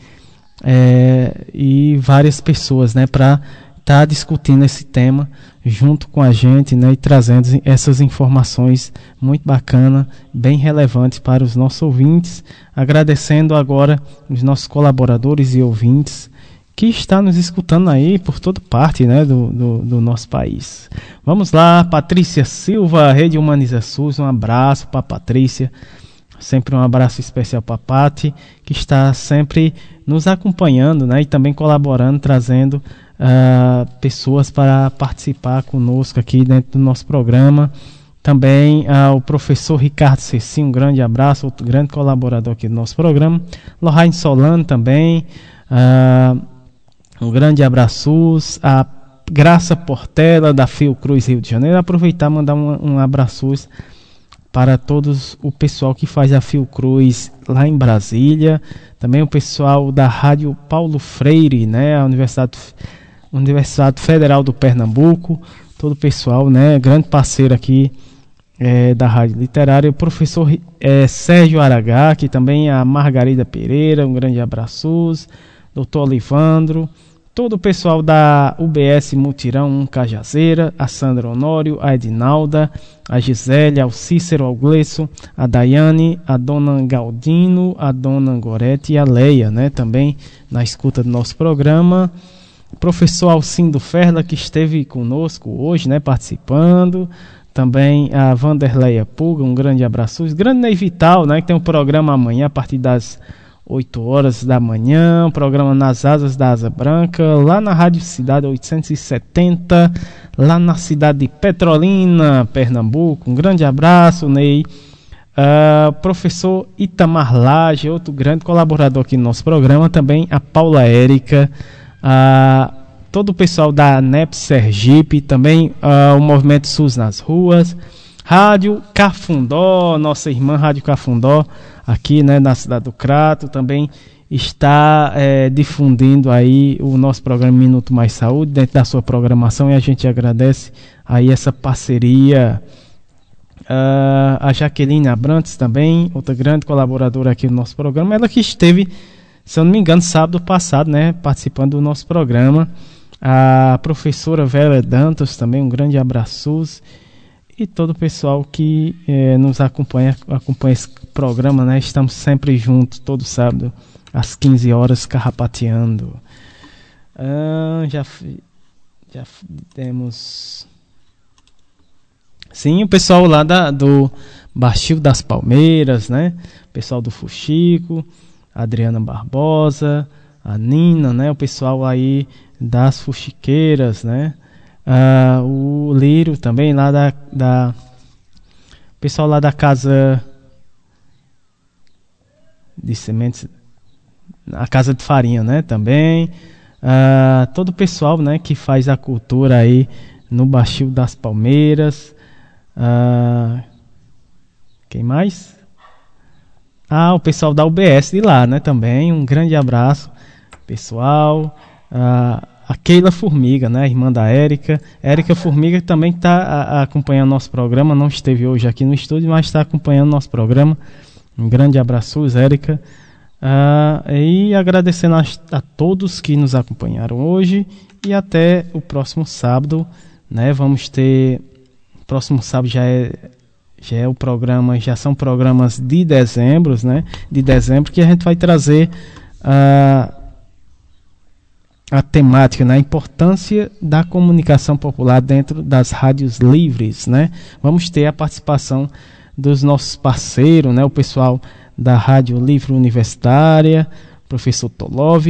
é, e várias pessoas, né, para estar tá discutindo esse tema junto com a gente, né, e trazendo essas informações muito bacanas, bem relevantes para os nossos ouvintes. Agradecendo agora os nossos colaboradores e ouvintes que está nos escutando aí por toda parte, né, do, do, do nosso país. Vamos lá, Patrícia Silva, Rede Humaniza SUS, um abraço para Patrícia. Sempre um abraço especial para a Pati, que está sempre nos acompanhando né, e também colaborando, trazendo uh, pessoas para participar conosco aqui dentro do nosso programa. Também uh, o professor Ricardo Ceci, um grande abraço, outro grande colaborador aqui do nosso programa. Lorraine Solano também, uh, um grande abraço. A Graça Portela, da Fiocruz Rio de Janeiro. Aproveitar e mandar um, um abraço para todos o pessoal que faz a Fiocruz lá em Brasília, também o pessoal da Rádio Paulo Freire, né, a Universidade, Universidade Federal do Pernambuco, todo o pessoal, né, grande parceiro aqui é, da Rádio Literária, o professor é, Sérgio Aragá, que também a Margarida Pereira, um grande abraço, doutor Olivandro, todo o pessoal da UBS Mutirão 1 Cajazeira, a Sandra Honório, a Edinalda, a Gisele, ao Cícero, ao a Daiane, a Dona Galdino, a Dona Gorete e a Leia, né, também na escuta do nosso programa. Professor Alcindo Ferla, que esteve conosco hoje, né, participando. Também a Vanderleia Puga, um grande abraço. Grande Ney Vital, né, que tem um programa amanhã a partir das 8 horas da manhã, programa Nas Asas da Asa Branca, lá na Rádio Cidade 870, lá na cidade de Petrolina, Pernambuco. Um grande abraço, Ney. Uh, professor Itamar Lage, outro grande colaborador aqui no nosso programa, também a Paula Érica, uh, todo o pessoal da NEP Sergipe, também uh, o Movimento SUS nas ruas, Rádio Cafundó, nossa irmã Rádio Cafundó, aqui né, na cidade do Crato, também está é, difundindo aí o nosso programa Minuto Mais Saúde dentro da sua programação e a gente agradece aí essa parceria. Uh, a Jaqueline Abrantes também, outra grande colaboradora aqui no nosso programa, ela que esteve, se eu não me engano, sábado passado, né, participando do nosso programa. A professora Vera Dantas também, um grande abraço e todo o pessoal que eh, nos acompanha, acompanha esse programa, né? Estamos sempre juntos, todo sábado, às 15 horas, carrapateando. Ah, já, já temos. Sim, o pessoal lá da, do Baixio das Palmeiras, né? O pessoal do Fuxico, Adriana Barbosa, a Nina, né? O pessoal aí das Fuxiqueiras, né? Uh, o Lírio também, lá da, da. pessoal lá da casa de sementes. A casa de farinha, né? Também. Uh, todo o pessoal né, que faz a cultura aí no Baixio das Palmeiras. Uh, quem mais? Ah, o pessoal da UBS de lá, né? Também. Um grande abraço, pessoal. Uh, a Keila Formiga, né, irmã da Érica. Érica Formiga também está acompanhando nosso programa, não esteve hoje aqui no estúdio, mas está acompanhando nosso programa. Um grande abraço, Érica. Uh, e agradecendo a, a, todos que nos acompanharam hoje e até o próximo sábado, né? Vamos ter próximo sábado já é já é o programa, já são programas de dezembro, né? De dezembro que a gente vai trazer uh, a temática, né? a importância da comunicação popular dentro das rádios livres, né? Vamos ter a participação dos nossos parceiros, né? O pessoal da Rádio Livre Universitária, professor Tolov,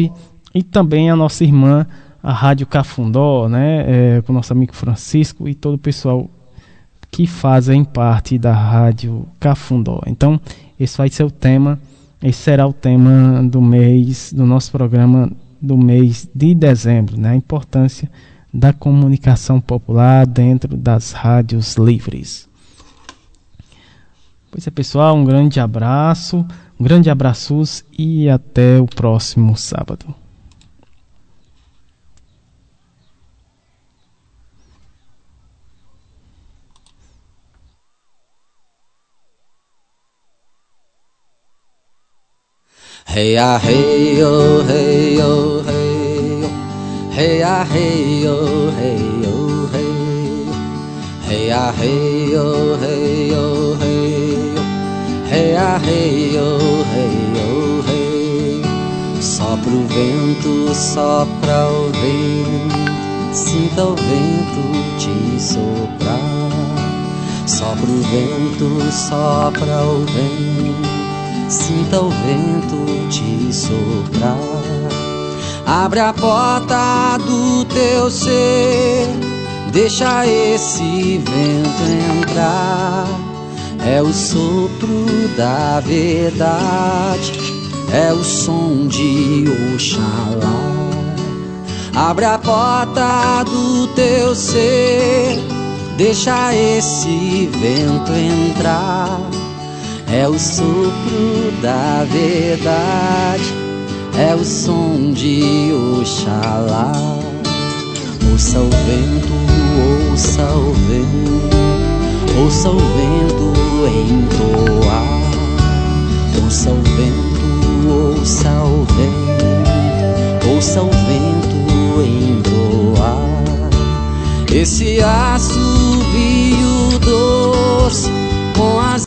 e também a nossa irmã, a Rádio Cafundó, né? É, com o nosso amigo Francisco e todo o pessoal que fazem parte da Rádio Cafundó. Então, esse vai ser o tema, esse será o tema do mês do nosso programa do mês de dezembro, né? a importância da comunicação popular dentro das rádios livres. Pois é, pessoal, um grande abraço, um grande abraços e até o próximo sábado. Hey ah hey yo hey yo hey yo. Hey ah hey yo hey yo hey. Hey ah hey yo hey yo hey yo. Hey ah hey yo hey yo hey. Sopra o vento, sopra o vento. Sinta o vento te soprar. Sopra o vento, sopra o vento Sinta o vento te soprar. Abre a porta do teu ser, deixa esse vento entrar. É o sopro da verdade, é o som de Oxalá. Abre a porta do teu ser, deixa esse vento entrar é o sopro da verdade, é o som de Oxalá. Ouça o vento, ouça o vento, ouça o vento entoar. Ouça o vento, ouça o vento, ouça o vento entoar. Esse assovio doce com as